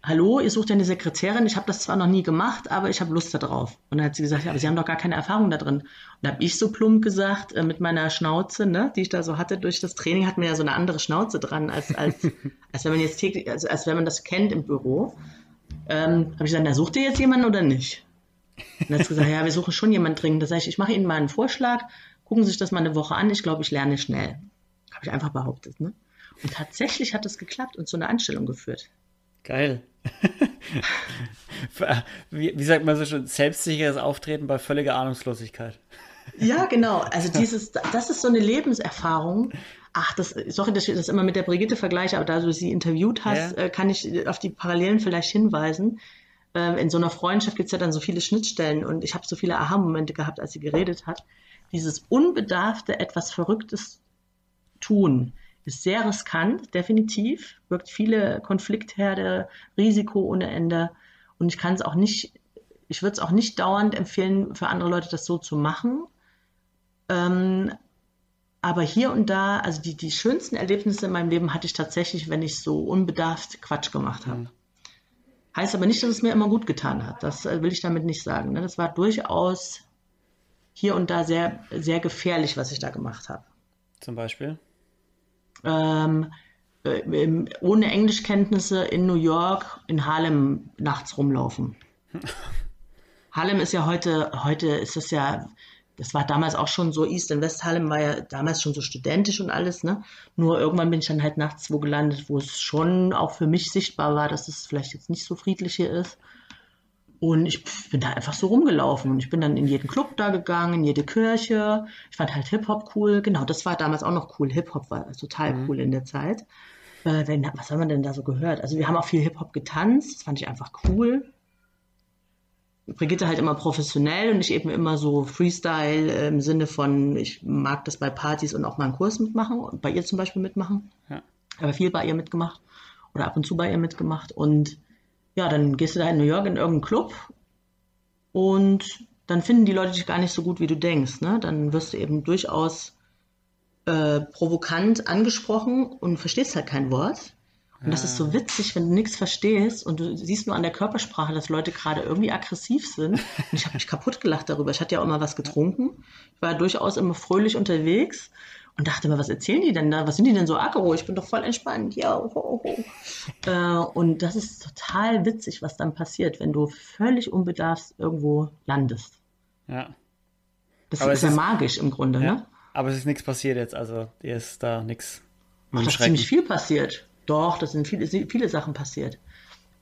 hallo, ihr sucht ja eine Sekretärin, ich habe das zwar noch nie gemacht, aber ich habe Lust darauf. Und dann hat sie gesagt, ja, aber Sie haben doch gar keine Erfahrung da drin. Und da habe ich so plump gesagt, äh, mit meiner Schnauze, ne, die ich da so hatte durch das Training, hat mir ja so eine andere Schnauze dran, als, als, *laughs* als wenn man jetzt täglich, also als wenn man das kennt im Büro. Ähm, habe ich gesagt, na, sucht ihr jetzt jemanden oder nicht? Und dann hat sie gesagt, ja, wir suchen schon jemanden dringend. Das heißt, ich mache Ihnen mal einen Vorschlag, gucken Sie sich das mal eine Woche an, ich glaube, ich lerne schnell. Habe ich einfach behauptet, ne? Und tatsächlich hat es geklappt und zu einer Anstellung geführt. Geil. wie, wie, sagt man so schon, selbstsicheres Auftreten bei völliger Ahnungslosigkeit. Ja, genau. Also dieses, das ist so eine Lebenserfahrung. Ach, das, sorry, dass ich das immer mit der Brigitte vergleiche, aber da du sie interviewt hast, ja. Äh, kann ich auf die Parallelen vielleicht hinweisen. Ähm, in so einer Freundschaft gibt es ja dann so viele Schnittstellen und ich habe so viele Aha-Momente gehabt, als sie geredet hat. Dieses unbedarfte, etwas Verrücktes tun, ist sehr riskant, definitiv, birgt viele Konfliktherde, Risiko ohne Ende. Und ich kann es auch nicht, ich würde es auch nicht dauernd empfehlen, für andere Leute das so zu machen. Ähm, aber hier und da, also die, die schönsten Erlebnisse in meinem Leben hatte ich tatsächlich, wenn ich so unbedarft Quatsch gemacht habe. Mhm. Heißt aber nicht, dass es mir immer gut getan hat. Das äh, will ich damit nicht sagen. Ne? Das war durchaus hier und da sehr, sehr gefährlich, was ich da gemacht habe. Zum Beispiel? Ähm, äh, ohne Englischkenntnisse in New York, in Harlem nachts rumlaufen. *laughs* Harlem ist ja heute, heute ist das ja, das war damals auch schon so, East und West Harlem war ja damals schon so studentisch und alles, ne? Nur irgendwann bin ich dann halt nachts wo gelandet, wo es schon auch für mich sichtbar war, dass es vielleicht jetzt nicht so friedlich hier ist. Und ich bin da einfach so rumgelaufen und ich bin dann in jeden Club da gegangen, in jede Kirche. Ich fand halt Hip-Hop cool. Genau, das war damals auch noch cool. Hip-Hop war total mhm. cool in der Zeit. Äh, was haben wir denn da so gehört? Also wir haben auch viel Hip-Hop getanzt. Das fand ich einfach cool. Brigitte halt immer professionell und ich eben immer so Freestyle im Sinne von, ich mag das bei Partys und auch mal einen Kurs mitmachen und bei ihr zum Beispiel mitmachen. Ja. Aber viel bei ihr mitgemacht oder ab und zu bei ihr mitgemacht und ja, dann gehst du da in New York in irgendeinen Club und dann finden die Leute dich gar nicht so gut, wie du denkst. Ne? Dann wirst du eben durchaus äh, provokant angesprochen und verstehst halt kein Wort. Und das ist so ah. witzig, wenn du nichts verstehst und du siehst nur an der Körpersprache, dass Leute gerade irgendwie aggressiv sind. Und ich habe mich kaputt gelacht darüber. Ich hatte ja auch immer was getrunken. Ich war durchaus immer fröhlich unterwegs und dachte mir, was erzählen die denn da? Was sind die denn so aggro? Ich bin doch voll entspannt. Ja, ho, ho. Äh, und das ist total witzig, was dann passiert, wenn du völlig unbedarft irgendwo landest. Ja. Das aber ist ja magisch im Grunde, ja, ne? Aber es ist nichts passiert jetzt, also dir ist da nichts. Ach, ist ziemlich viel passiert. Doch, das sind viele, viele Sachen passiert.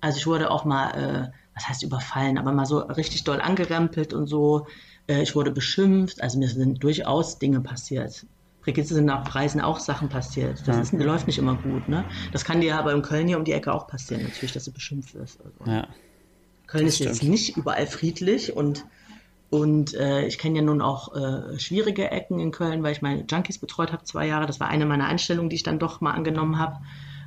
Also ich wurde auch mal, äh, was heißt überfallen, aber mal so richtig doll angerempelt und so. Äh, ich wurde beschimpft, also mir sind durchaus Dinge passiert. Brigitte sind auf Reisen auch Sachen passiert. Das ist, läuft nicht immer gut. Ne? Das kann dir aber in Köln hier um die Ecke auch passieren, natürlich, dass du beschimpft wirst. Also. Ja. Köln ist jetzt nicht überall friedlich und und äh, ich kenne ja nun auch äh, schwierige Ecken in Köln, weil ich meine Junkies betreut habe zwei Jahre. Das war eine meiner Einstellungen, die ich dann doch mal angenommen habe.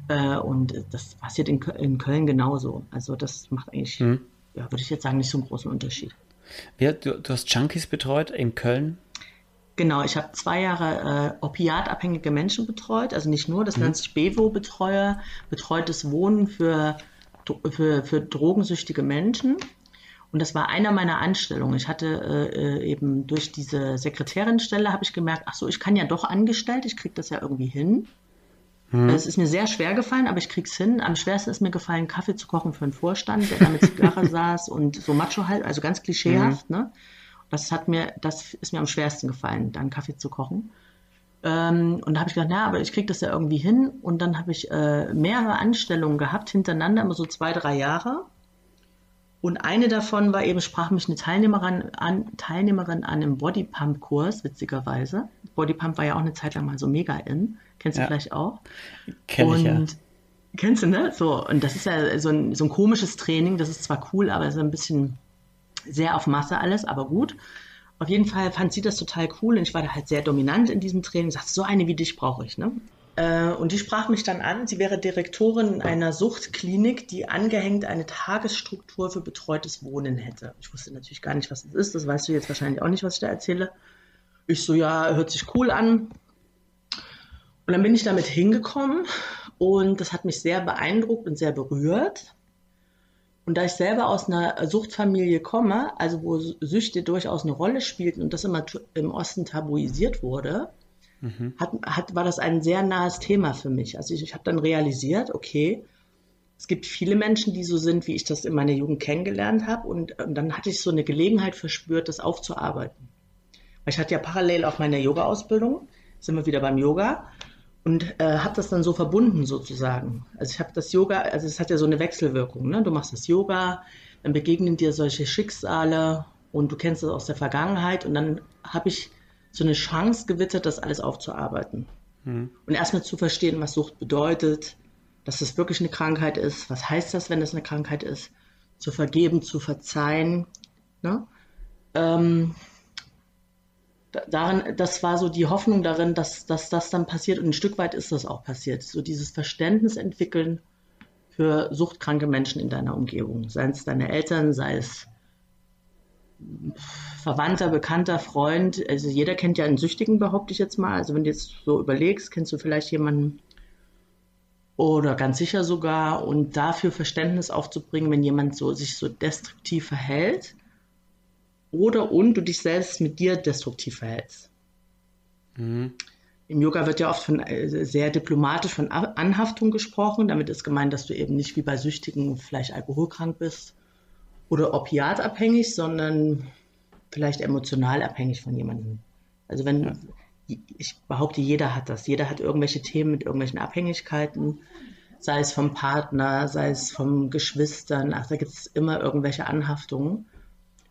Äh, und das passiert in, in, Köln genauso. Also das macht eigentlich, mhm. ja, würde ich jetzt sagen, nicht so einen großen Unterschied. Ja, du, du hast Junkies betreut in Köln? Genau, ich habe zwei Jahre äh, opiatabhängige Menschen betreut, also nicht nur, das mhm. nennt sich Bewo-Betreuer, betreutes Wohnen für, für, für drogensüchtige Menschen. Und das war einer meiner Anstellungen. Ich hatte äh, äh eben durch diese Sekretärinstelle habe ich gemerkt, ach so, ich kann ja doch angestellt, ich kriege das ja irgendwie hin. Hm. Es ist mir sehr schwer gefallen, aber ich krieg's hin. Am schwersten ist mir gefallen, Kaffee zu kochen für einen Vorstand, der da mit Zigarre *laughs* saß und so macho halt, also ganz klischeehaft. Hm. Ne? Das hat mir, das ist mir am schwersten gefallen, dann Kaffee zu kochen. Ähm, und da habe ich gedacht, na, aber ich krieg das ja irgendwie hin. Und dann habe ich äh, mehrere Anstellungen gehabt hintereinander, immer so zwei, drei Jahre. Und eine davon war eben, sprach mich eine Teilnehmerin an, Teilnehmerin an einem Bodypump-Kurs, witzigerweise. Bodypump war ja auch eine Zeit lang mal so mega in. Kennst du ja. vielleicht auch? Kenn ich ja. Kennst du, ne? So, und das ist ja so ein, so ein komisches Training, das ist zwar cool, aber es ist ein bisschen sehr auf Masse alles, aber gut. Auf jeden Fall fand sie das total cool und ich war da halt sehr dominant in diesem Training. Sagte, so eine wie dich brauche ich, ne? Äh, und die sprach mich dann an, sie wäre Direktorin einer Suchtklinik, die angehängt eine Tagesstruktur für betreutes Wohnen hätte. Ich wusste natürlich gar nicht, was das ist. Das weißt du jetzt wahrscheinlich auch nicht, was ich da erzähle. Ich so, ja, hört sich cool an. Und dann bin ich damit hingekommen und das hat mich sehr beeindruckt und sehr berührt. Und da ich selber aus einer Suchtfamilie komme, also wo Süchte durchaus eine Rolle spielten und das immer im Osten tabuisiert wurde, mhm. hat, hat, war das ein sehr nahes Thema für mich. Also ich, ich habe dann realisiert, okay, es gibt viele Menschen, die so sind, wie ich das in meiner Jugend kennengelernt habe. Und, und dann hatte ich so eine Gelegenheit verspürt, das aufzuarbeiten. Weil ich hatte ja parallel auch meine Yoga-Ausbildung, sind wir wieder beim Yoga und äh, habe das dann so verbunden sozusagen. Also ich habe das Yoga, also es hat ja so eine Wechselwirkung. Ne? Du machst das Yoga, dann begegnen dir solche Schicksale und du kennst das aus der Vergangenheit und dann habe ich so eine Chance gewittert, das alles aufzuarbeiten. Mhm. Und erstmal zu verstehen, was Sucht bedeutet, dass das wirklich eine Krankheit ist, was heißt das, wenn es eine Krankheit ist, zu vergeben, zu verzeihen. Ne? Ähm, darin, das war so die Hoffnung darin, dass, dass das dann passiert und ein Stück weit ist das auch passiert. So dieses Verständnis entwickeln für suchtkranke Menschen in deiner Umgebung, sei es deine Eltern, sei es Verwandter, Bekannter, Freund, also jeder kennt ja einen Süchtigen, behaupte ich jetzt mal. Also wenn du jetzt so überlegst, kennst du vielleicht jemanden oder ganz sicher sogar und dafür Verständnis aufzubringen, wenn jemand so sich so destruktiv verhält oder und du dich selbst mit dir destruktiv verhältst. Mhm. Im Yoga wird ja oft von, äh, sehr diplomatisch von Anhaftung gesprochen. Damit ist gemeint, dass du eben nicht wie bei Süchtigen vielleicht alkoholkrank bist oder opiatabhängig, sondern vielleicht emotional abhängig von jemandem. Also wenn, ja. ich behaupte, jeder hat das. Jeder hat irgendwelche Themen mit irgendwelchen Abhängigkeiten, sei es vom Partner, sei es vom Geschwistern. Ach, da gibt es immer irgendwelche Anhaftungen.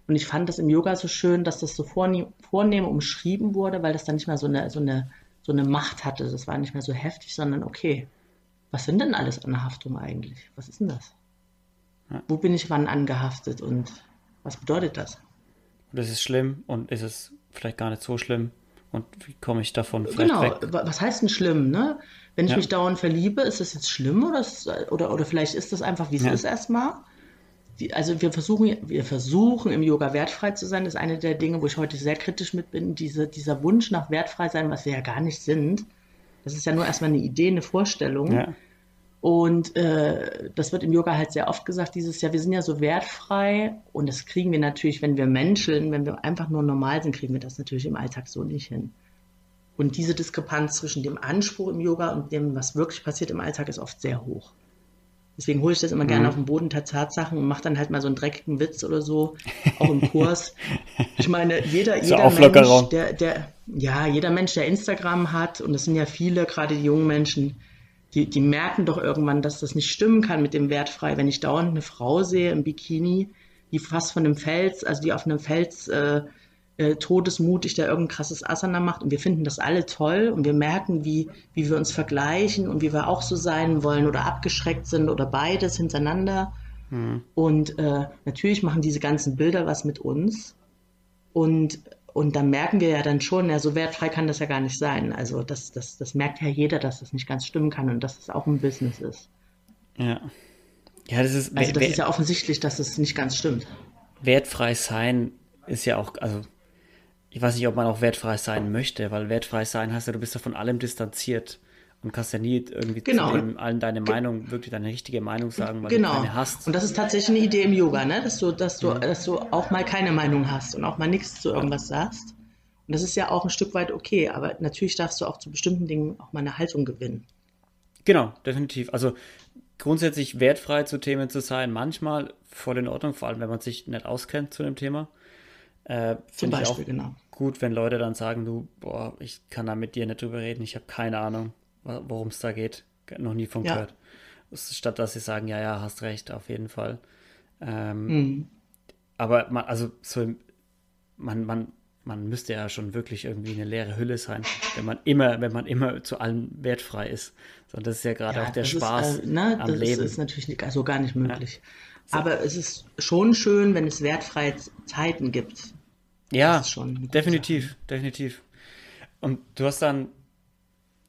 Und ich fand das im Yoga so schön, dass das so vornehm, vornehm umschrieben wurde, weil das dann nicht mehr so eine, so, eine, so eine Macht hatte. Das war nicht mehr so heftig, sondern okay, was sind denn alles Anhaftungen eigentlich? Was ist denn das? Ja. Wo bin ich wann angehaftet und was bedeutet das? Das ist schlimm und ist es vielleicht gar nicht so schlimm und wie komme ich davon vielleicht genau. weg? Was heißt denn schlimm, ne? Wenn ich ja. mich dauernd verliebe, ist das jetzt schlimm oder, oder, oder vielleicht ist das einfach, wie es ja. ist erstmal? Die, also wir versuchen, wir versuchen im Yoga wertfrei zu sein. Das ist eine der Dinge, wo ich heute sehr kritisch mit bin. Diese, dieser Wunsch nach wertfrei sein, was wir ja gar nicht sind. Das ist ja nur erstmal eine Idee, eine Vorstellung. Ja. Und äh, das wird im Yoga halt sehr oft gesagt, dieses Jahr, wir sind ja so wertfrei und das kriegen wir natürlich, wenn wir menscheln, wenn wir einfach nur normal sind, kriegen wir das natürlich im Alltag so nicht hin. Und diese Diskrepanz zwischen dem Anspruch im Yoga und dem, was wirklich passiert im Alltag, ist oft sehr hoch. Deswegen hole ich das immer mhm. gerne auf den Boden der Tatsachen und mache dann halt mal so einen dreckigen Witz oder so, *laughs* auch im Kurs. Ich meine, jeder, jeder Mensch, der, der, ja, jeder Mensch, der Instagram hat, und das sind ja viele, gerade die jungen Menschen, die, die merken doch irgendwann, dass das nicht stimmen kann mit dem Wertfrei. Wenn ich dauernd eine Frau sehe im Bikini, die fast von einem Fels, also die auf einem Fels äh, äh, todesmutig da irgendein krasses Asana macht und wir finden das alle toll und wir merken, wie, wie wir uns vergleichen und wie wir auch so sein wollen oder abgeschreckt sind oder beides hintereinander. Mhm. Und äh, natürlich machen diese ganzen Bilder was mit uns und und dann merken wir ja dann schon, ja, so wertfrei kann das ja gar nicht sein. Also das, das, das merkt ja jeder, dass das nicht ganz stimmen kann und dass es das auch ein Business ist. Ja. Ja, das ist. Also das ist ja offensichtlich, dass es nicht ganz stimmt. Wertfrei sein ist ja auch, also ich weiß nicht, ob man auch wertfrei sein möchte, weil wertfrei sein heißt ja, du bist ja von allem distanziert und kannst ja nie irgendwie genau. zu dem, allen deine Meinung, wirklich deine richtige Meinung sagen, weil genau. du keine hast. Und das ist tatsächlich eine Idee im Yoga, ne? dass, du, dass, du, ja. dass du auch mal keine Meinung hast und auch mal nichts zu irgendwas sagst. Und das ist ja auch ein Stück weit okay, aber natürlich darfst du auch zu bestimmten Dingen auch mal eine Haltung gewinnen. Genau, definitiv. Also grundsätzlich wertfrei zu Themen zu sein, manchmal voll in Ordnung, vor allem wenn man sich nicht auskennt zu dem Thema. Äh, Zum Beispiel, ich auch genau. gut, wenn Leute dann sagen, du, boah, ich kann da mit dir nicht drüber reden, ich habe keine Ahnung worum es da geht. Noch nie von gehört. Ja. Statt dass sie sagen, ja, ja, hast recht, auf jeden Fall. Ähm, mhm. Aber man, also so, man, man, man müsste ja schon wirklich irgendwie eine leere Hülle sein, wenn man immer, wenn man immer zu allem wertfrei ist. So, das ist ja gerade ja, auch der Spaß ist, äh, ne, am das Leben. Das ist natürlich nicht, also gar nicht möglich. Ja. So. Aber es ist schon schön, wenn es wertfreie Zeiten gibt. Ja, definitiv, Sache. definitiv. Und du hast dann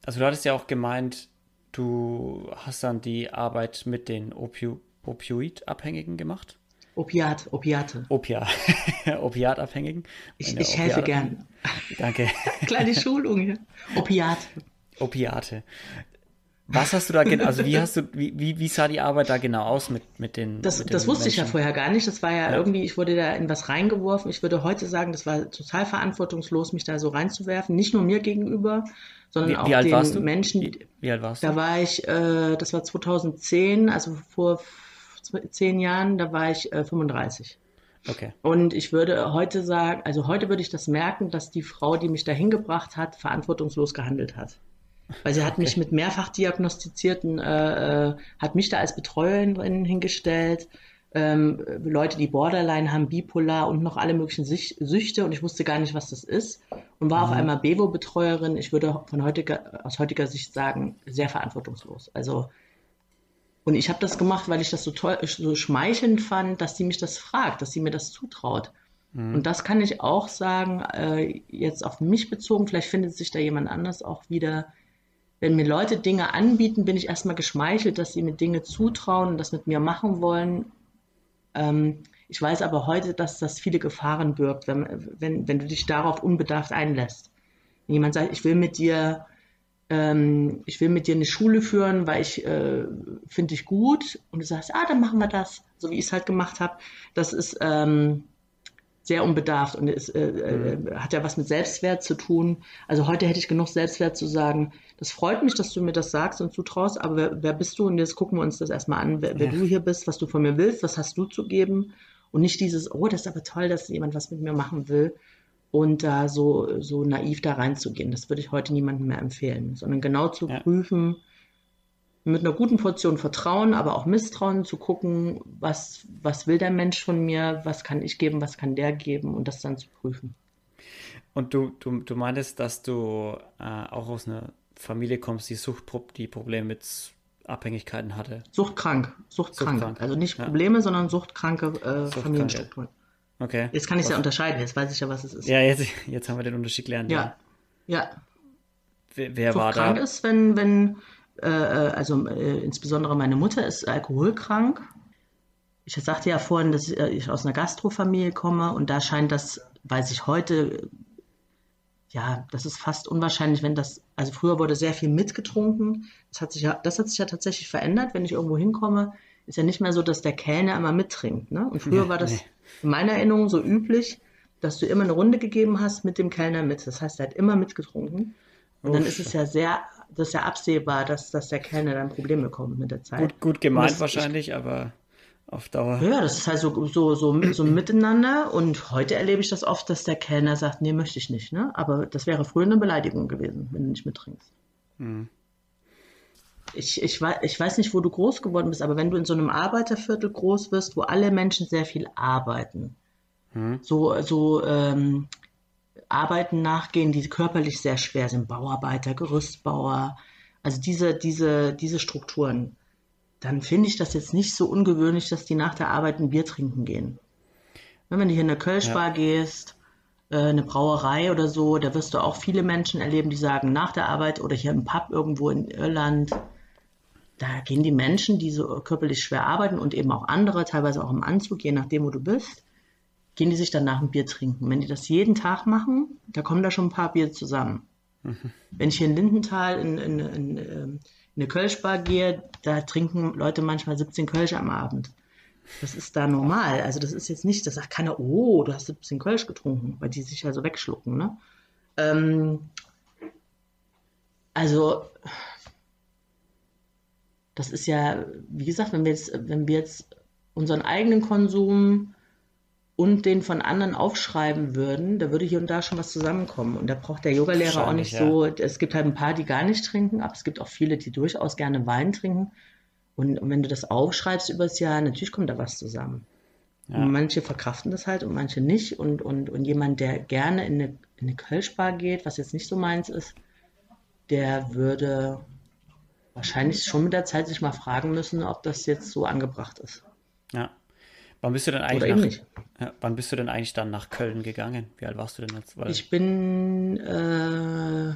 also du hattest ja auch gemeint, du hast dann die Arbeit mit den Opio Opioid-Abhängigen gemacht. Opiat, Opiate. Opia, *laughs* Opiatabhängigen. Ich, ich helfe gern. Danke. *laughs* Kleine Schulung hier. Opiate. Opiate. Was hast du da genau, also wie hast du, wie, wie, wie sah die Arbeit da genau aus mit, mit den Das, mit das wusste Menschen? ich ja vorher gar nicht. Das war ja, ja, irgendwie, ich wurde da in was reingeworfen. Ich würde heute sagen, das war total verantwortungslos, mich da so reinzuwerfen. Nicht nur mir gegenüber, sondern wie, auch wie den Menschen. Wie, wie, alt warst du? Da war ich, äh, das war 2010, also vor zehn Jahren, da war ich äh, 35. Okay. Und ich würde heute sagen, also heute würde ich das merken, dass die Frau, die mich dahin gebracht hat, verantwortungslos gehandelt hat. Weil sie hat okay. mich mit mehrfach diagnostizierten, äh, äh, hat mich da als Betreuerin hingestellt. Ähm, Leute, die Borderline haben, bipolar und noch alle möglichen Süchte und ich wusste gar nicht, was das ist. Und war mhm. auf einmal Bevo-Betreuerin. Ich würde von heutiger, aus heutiger Sicht sagen, sehr verantwortungslos. Also, und ich habe das gemacht, weil ich das so toll, so schmeichelnd fand, dass sie mich das fragt, dass sie mir das zutraut. Mhm. Und das kann ich auch sagen, äh, jetzt auf mich bezogen, vielleicht findet sich da jemand anders auch wieder, wenn mir Leute Dinge anbieten, bin ich erstmal geschmeichelt, dass sie mir Dinge zutrauen und das mit mir machen wollen. Ähm, ich weiß aber heute, dass das viele Gefahren birgt, wenn, wenn, wenn du dich darauf unbedarft einlässt. Wenn jemand sagt, ich will mit dir, ähm, ich will mit dir eine Schule führen, weil ich äh, finde dich gut und du sagst, ah, dann machen wir das, so wie ich es halt gemacht habe. Das ist ähm, sehr unbedarft und es äh, äh, mhm. hat ja was mit Selbstwert zu tun. Also heute hätte ich genug Selbstwert zu sagen, das freut mich, dass du mir das sagst und zutraust, aber wer, wer bist du? Und jetzt gucken wir uns das erstmal an, wer, wer ja. du hier bist, was du von mir willst, was hast du zu geben und nicht dieses, oh, das ist aber toll, dass jemand was mit mir machen will und da so, so naiv da reinzugehen. Das würde ich heute niemandem mehr empfehlen, sondern genau zu ja. prüfen, mit einer guten Portion Vertrauen, aber auch Misstrauen zu gucken, was, was will der Mensch von mir, was kann ich geben, was kann der geben und das dann zu prüfen. Und du, du, du meintest, dass du äh, auch aus einer Familie kommst, die Sucht, die Probleme mit Abhängigkeiten hatte. Suchtkrank, suchtkrank. suchtkrank. Also nicht Probleme, ja. sondern suchtkranke äh, Familienstrukturen. Okay. Jetzt kann ich es ja unterscheiden, jetzt weiß ich ja, was es ist. Ja, jetzt, jetzt haben wir den Unterschied gelernt. Ja. Ja. ja. Wer, wer war da? Krank ist, wenn, wenn äh, äh, also äh, insbesondere meine Mutter ist alkoholkrank. Ich sagte ja vorhin, dass ich aus einer Gastrofamilie komme und da scheint das, weiß ich heute, ja, das ist fast unwahrscheinlich, wenn das, also früher wurde sehr viel mitgetrunken. Das hat sich ja, das hat sich ja tatsächlich verändert. Wenn ich irgendwo hinkomme, ist ja nicht mehr so, dass der Kellner immer mittrinkt. Ne? Und früher nee, war das nee. in meiner Erinnerung so üblich, dass du immer eine Runde gegeben hast mit dem Kellner mit. Das heißt, er hat immer mitgetrunken. Und Uff. dann ist es ja sehr, das ist ja absehbar, dass, dass der Kellner dann Probleme bekommt mit der Zeit. Gut, gut gemeint wahrscheinlich, ich, aber auf Dauer. Ja, das ist halt so, so, so, so miteinander. Und heute erlebe ich das oft, dass der Kellner sagt, nee, möchte ich nicht. Ne? Aber das wäre früher eine Beleidigung gewesen, wenn du nicht mittrinkst. Hm. Ich, ich, ich weiß nicht, wo du groß geworden bist, aber wenn du in so einem Arbeiterviertel groß wirst, wo alle Menschen sehr viel arbeiten, hm. so, so ähm, Arbeiten nachgehen, die körperlich sehr schwer sind, Bauarbeiter, Gerüstbauer, also diese, diese, diese Strukturen, dann finde ich das jetzt nicht so ungewöhnlich, dass die nach der Arbeit ein Bier trinken gehen. Wenn du hier in eine Kölschbar ja. gehst, äh, eine Brauerei oder so, da wirst du auch viele Menschen erleben, die sagen, nach der Arbeit oder hier im Pub irgendwo in Irland, da gehen die Menschen, die so körperlich schwer arbeiten und eben auch andere, teilweise auch im Anzug, je nachdem, wo du bist, gehen die sich danach ein Bier trinken. Wenn die das jeden Tag machen, da kommen da schon ein paar Bier zusammen. Mhm. Wenn ich hier in Lindenthal in, in, in, in eine Kölschbar gehe, da trinken Leute manchmal 17 Kölsch am Abend. Das ist da normal. Also das ist jetzt nicht, da sagt keiner, oh, du hast 17 Kölsch getrunken, weil die sich ja so wegschlucken. Ne? Ähm, also das ist ja, wie gesagt, wenn wir jetzt, wenn wir jetzt unseren eigenen Konsum und den von anderen aufschreiben würden, da würde hier und da schon was zusammenkommen. Und da braucht der Yogalehrer auch nicht ja. so. Es gibt halt ein paar, die gar nicht trinken, aber es gibt auch viele, die durchaus gerne Wein trinken. Und, und wenn du das aufschreibst übers Jahr, natürlich kommt da was zusammen. Ja. Und manche verkraften das halt und manche nicht. Und, und, und jemand, der gerne in eine, in eine Kölschbar geht, was jetzt nicht so meins ist, der würde wahrscheinlich schon mit der Zeit sich mal fragen müssen, ob das jetzt so angebracht ist. Ja. Wann bist du denn eigentlich nach, ja, wann bist du denn eigentlich dann nach Köln gegangen? Wie alt warst du denn jetzt? Weil ich bin äh,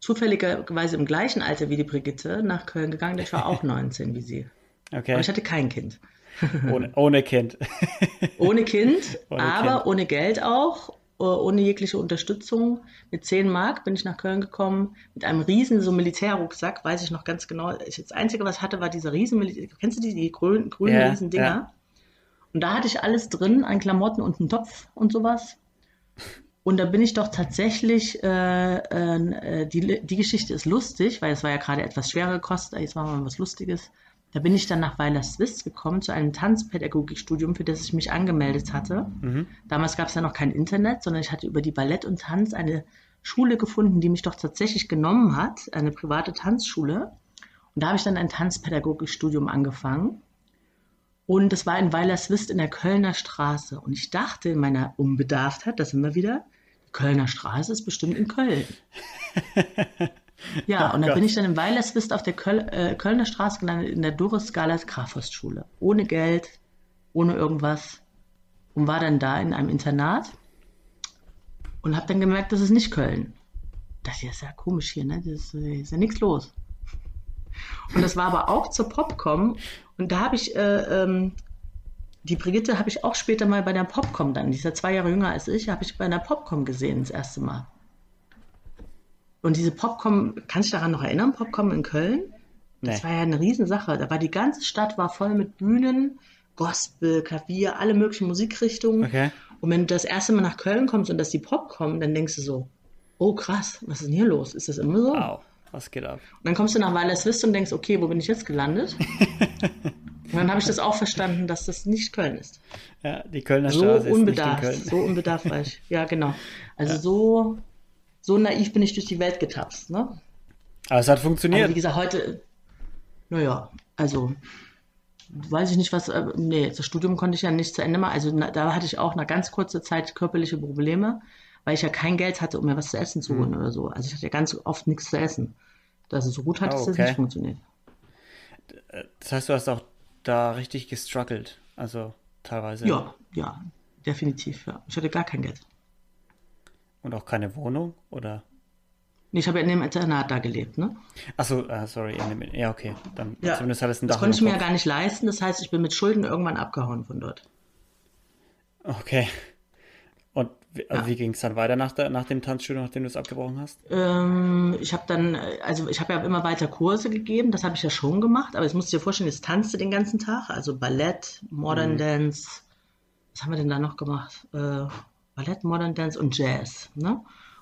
zufälligerweise im gleichen Alter wie die Brigitte nach Köln gegangen. Ich war auch *laughs* 19 wie sie. Okay. Aber ich hatte kein Kind. *laughs* Ohne, ohne Kind. *laughs* ohne Kind, ohne aber kind. ohne Geld auch, äh, ohne jegliche Unterstützung. Mit 10 Mark bin ich nach Köln gekommen, mit einem riesen so Militärrucksack, weiß ich noch ganz genau. Das Einzige, was ich hatte, war dieser riesen Militär. Kennst du die, die grünen, grünen yeah, riesen Dinger? Und da hatte ich alles drin, ein Klamotten und einen Topf und sowas. Und da bin ich doch tatsächlich, äh, äh, die, die Geschichte ist lustig, weil es war ja gerade etwas schwerer gekostet, jetzt machen wir mal was Lustiges. Da bin ich dann nach Weiler Swiss gekommen zu einem Tanzpädagogikstudium, für das ich mich angemeldet hatte. Mhm. Damals gab es ja noch kein Internet, sondern ich hatte über die Ballett und Tanz eine Schule gefunden, die mich doch tatsächlich genommen hat, eine private Tanzschule. Und da habe ich dann ein Tanzpädagogikstudium angefangen. Und das war in Weilerswist in der Kölner Straße. Und ich dachte in meiner Unbedarftheit, das sind wir wieder, die Kölner Straße ist bestimmt in Köln. *laughs* ja, oh und dann bin ich dann in Weilerswist auf der Köl äh, Kölner Straße gelandet, in der Doris Scalas Grafhorstschule. Ohne Geld, ohne irgendwas. Und war dann da in einem Internat und habe dann gemerkt, das ist nicht Köln. Das hier ist ja komisch hier, ne? Das ist, ist ja nichts los. Und das war aber auch zur Popcom. Und da habe ich, äh, ähm, die Brigitte habe ich auch später mal bei der Popcom dann, die ist ja zwei Jahre jünger als ich, habe ich bei einer Popcom gesehen das erste Mal. Und diese Popcom, kannst du dich daran noch erinnern, Popcom in Köln? Das nee. war ja eine Riesensache. Da war die ganze Stadt war voll mit Bühnen, Gospel, Klavier, alle möglichen Musikrichtungen. Okay. Und wenn du das erste Mal nach Köln kommst und das die Popcom, dann denkst du so, oh krass, was ist denn hier los? Ist das immer so? Wow. Was geht ab? Und dann kommst du nach Weilerswist und denkst, okay, wo bin ich jetzt gelandet? *laughs* und dann habe ich das auch verstanden, dass das nicht Köln ist. Ja, die Kölner so Straße unbedarft, ist nicht in Köln. So unbedarft war ich. Ja, genau. Also ja. so, so naiv bin ich durch die Welt getapst. Ne? Aber es hat funktioniert. Aber wie gesagt, heute, naja, also weiß ich nicht, was, äh, nee, das Studium konnte ich ja nicht zu Ende machen. Also na, da hatte ich auch nach ganz kurzer Zeit körperliche Probleme weil ich ja kein Geld hatte, um mir was zu essen zu holen mhm. oder so. Also ich hatte ja ganz oft nichts zu essen. Dass es so gut hat, oh, okay. dass das nicht funktioniert. Das heißt, du hast auch da richtig gestruggelt, also teilweise. Ja, ja, definitiv, ja. Ich hatte gar kein Geld. Und auch keine Wohnung, oder? Nee, ich habe ja in dem Internat da gelebt, ne? Achso, uh, äh, sorry, dem, ja, okay. Dann ja, zumindest hat es ein Dach Das konnte ich mir ja gar nicht leisten, das heißt, ich bin mit Schulden irgendwann abgehauen von dort. Okay. Wie, also ja. wie ging es dann weiter nach, der, nach dem Tanzstudio, nachdem du es abgebrochen hast? Ähm, ich habe dann, also ich habe ja immer weiter Kurse gegeben, das habe ich ja schon gemacht, aber jetzt musst du dir vorstellen, ich tanzte den ganzen Tag, also Ballett, Modern mhm. Dance, was haben wir denn da noch gemacht? Äh, Ballett, Modern Dance und Jazz, ne?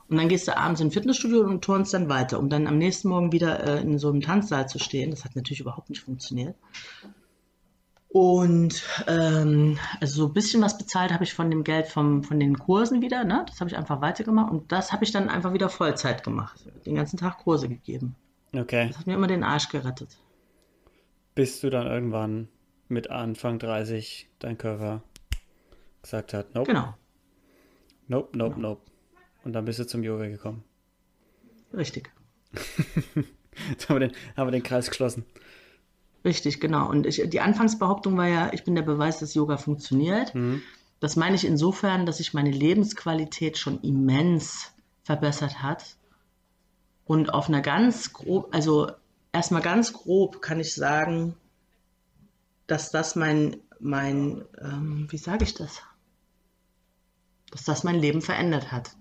Und dann gehst du abends ins Fitnessstudio und turnst dann weiter, um dann am nächsten Morgen wieder äh, in so einem Tanzsaal zu stehen. Das hat natürlich überhaupt nicht funktioniert. Und ähm, also so ein bisschen was bezahlt habe ich von dem Geld vom, von den Kursen wieder. Ne? Das habe ich einfach weitergemacht und das habe ich dann einfach wieder Vollzeit gemacht. Den ganzen Tag Kurse gegeben. Okay. Das hat mir immer den Arsch gerettet. Bis du dann irgendwann mit Anfang 30 dein Körper gesagt hat, nope. Genau. Nope, nope, genau. nope. Und dann bist du zum Yoga gekommen. Richtig. *laughs* Jetzt haben wir, den, haben wir den Kreis geschlossen. Richtig, genau. Und ich, die Anfangsbehauptung war ja, ich bin der Beweis, dass Yoga funktioniert. Mhm. Das meine ich insofern, dass sich meine Lebensqualität schon immens verbessert hat. Und auf einer ganz grob, also erstmal ganz grob kann ich sagen, dass das mein, mein, ähm, wie sage ich das? Dass das mein Leben verändert hat.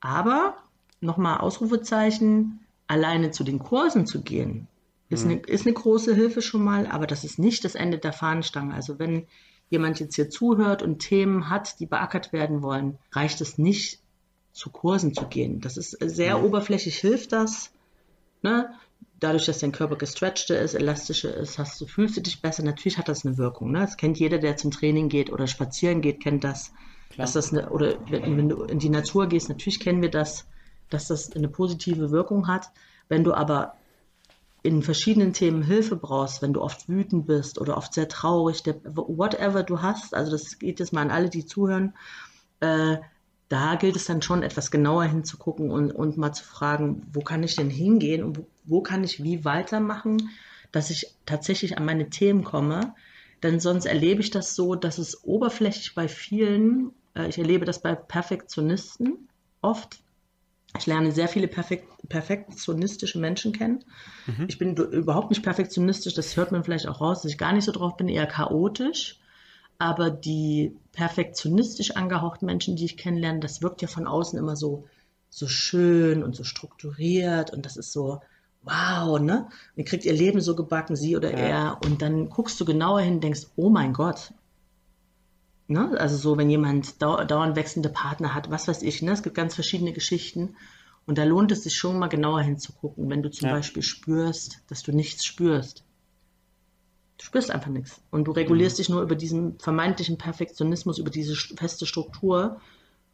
Aber, nochmal Ausrufezeichen, alleine zu den Kursen zu gehen, ist, eine, ist eine große Hilfe schon mal, aber das ist nicht das Ende der Fahnenstange. Also wenn jemand jetzt hier zuhört und Themen hat, die beackert werden wollen, reicht es nicht, zu Kursen zu gehen. Das ist sehr mhm. oberflächlich, hilft das. Ne? Dadurch, dass dein Körper gestretchter ist, elastischer ist, hast du, fühlst du dich besser. Natürlich hat das eine Wirkung. Ne? Das kennt jeder, der zum Training geht oder spazieren geht, kennt das. Dass das eine, oder wenn, wenn du in die Natur gehst, natürlich kennen wir das, dass das eine positive Wirkung hat. Wenn du aber in verschiedenen Themen Hilfe brauchst, wenn du oft wütend bist oder oft sehr traurig, der, whatever du hast, also das geht jetzt mal an alle, die zuhören, äh, da gilt es dann schon etwas genauer hinzugucken und, und mal zu fragen, wo kann ich denn hingehen und wo, wo kann ich wie weitermachen, dass ich tatsächlich an meine Themen komme. Denn sonst erlebe ich das so, dass es oberflächlich bei vielen, äh, ich erlebe das bei Perfektionisten oft, ich lerne sehr viele perfekt, perfektionistische Menschen kennen. Mhm. Ich bin überhaupt nicht perfektionistisch, das hört man vielleicht auch raus, dass ich gar nicht so drauf bin, eher chaotisch. Aber die perfektionistisch angehauchten Menschen, die ich kennenlerne, das wirkt ja von außen immer so, so schön und so strukturiert und das ist so, wow, ne? Ihr kriegt ihr Leben so gebacken, sie oder ja. er. Und dann guckst du genauer hin und denkst, oh mein Gott, Ne? Also so, wenn jemand dau dauernd wechselnde Partner hat, was weiß ich, ne? es gibt ganz verschiedene Geschichten. Und da lohnt es sich schon mal genauer hinzugucken, wenn du zum ja. Beispiel spürst, dass du nichts spürst. Du spürst einfach nichts. Und du regulierst mhm. dich nur über diesen vermeintlichen Perfektionismus, über diese feste Struktur.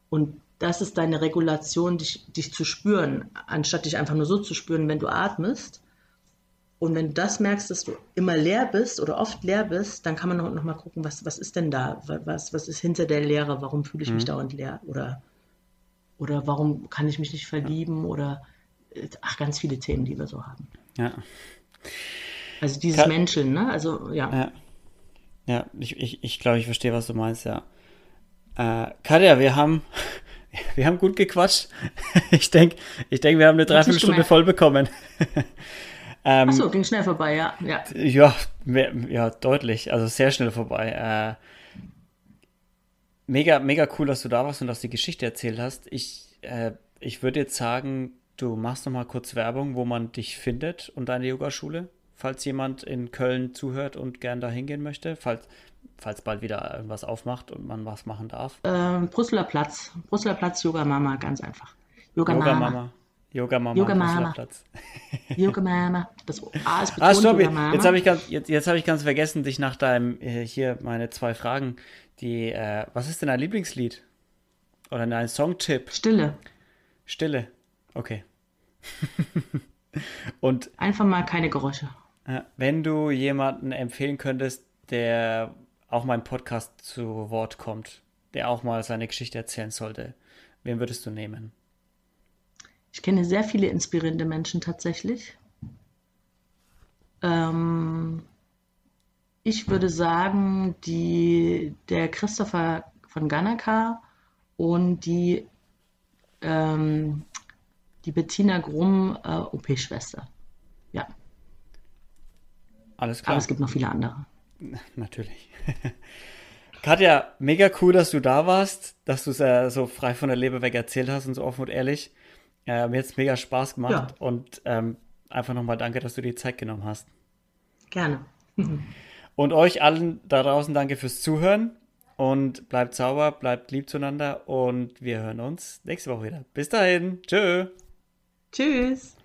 Und das ist deine Regulation, dich, dich zu spüren, anstatt dich einfach nur so zu spüren, wenn du atmest. Und wenn du das merkst, dass du immer leer bist oder oft leer bist, dann kann man noch, noch mal gucken, was, was ist denn da? Was, was ist hinter der Leere? Warum fühle ich mhm. mich dauernd leer? Oder, oder warum kann ich mich nicht verlieben? Oder ach, ganz viele Themen, die wir so haben. Ja. Also dieses Ka Menschen, ne? Also, ja. Ja, ja ich, ich, ich glaube, ich verstehe, was du meinst, ja. Äh, Katja, wir haben, *laughs* wir haben gut gequatscht. *laughs* Ich denke, ich denk, wir haben eine Dreiviertelstunde voll bekommen. *laughs* Ähm, Achso, ging schnell vorbei, ja. Ja, ja, mehr, ja deutlich. Also sehr schnell vorbei. Äh, mega, mega cool, dass du da warst und dass du die Geschichte erzählt hast. Ich, äh, ich würde jetzt sagen, du machst noch mal kurz Werbung, wo man dich findet und deine Yogaschule, falls jemand in Köln zuhört und gern da hingehen möchte, falls, falls bald wieder irgendwas aufmacht und man was machen darf. Ähm, Brüsseler Platz, Brüsseler Platz Yoga Mama, ganz einfach. Yoga, Yoga Mama. Mama. Yoga Mama. Yoga Mama. *laughs* Yoga Mama. Das *laughs* A ist betont, ah, stopp. Jetzt habe ich, ganz, jetzt, jetzt hab ich ganz vergessen, dich nach deinem, äh, hier meine zwei Fragen. Die, äh, was ist denn dein Lieblingslied? Oder dein Songtipp? Stille. Stille. Okay. *laughs* Und einfach mal keine Geräusche. Wenn du jemanden empfehlen könntest, der auch meinem Podcast zu Wort kommt, der auch mal seine Geschichte erzählen sollte, wen würdest du nehmen? Ich kenne sehr viele inspirierende Menschen tatsächlich. Ähm, ich würde sagen, die, der Christopher von Ganaka und die, ähm, die Bettina Grumm, äh, OP-Schwester. Ja. Alles klar. Aber es gibt noch viele andere. *laughs* Natürlich. *laughs* Katja, mega cool, dass du da warst, dass du es äh, so frei von der Leber weg erzählt hast und so offen und ehrlich. Äh, mir hat es mega Spaß gemacht ja. und ähm, einfach nochmal danke, dass du dir Zeit genommen hast. Gerne. *laughs* und euch allen da draußen danke fürs Zuhören und bleibt sauber, bleibt lieb zueinander und wir hören uns nächste Woche wieder. Bis dahin. Tschö. Tschüss.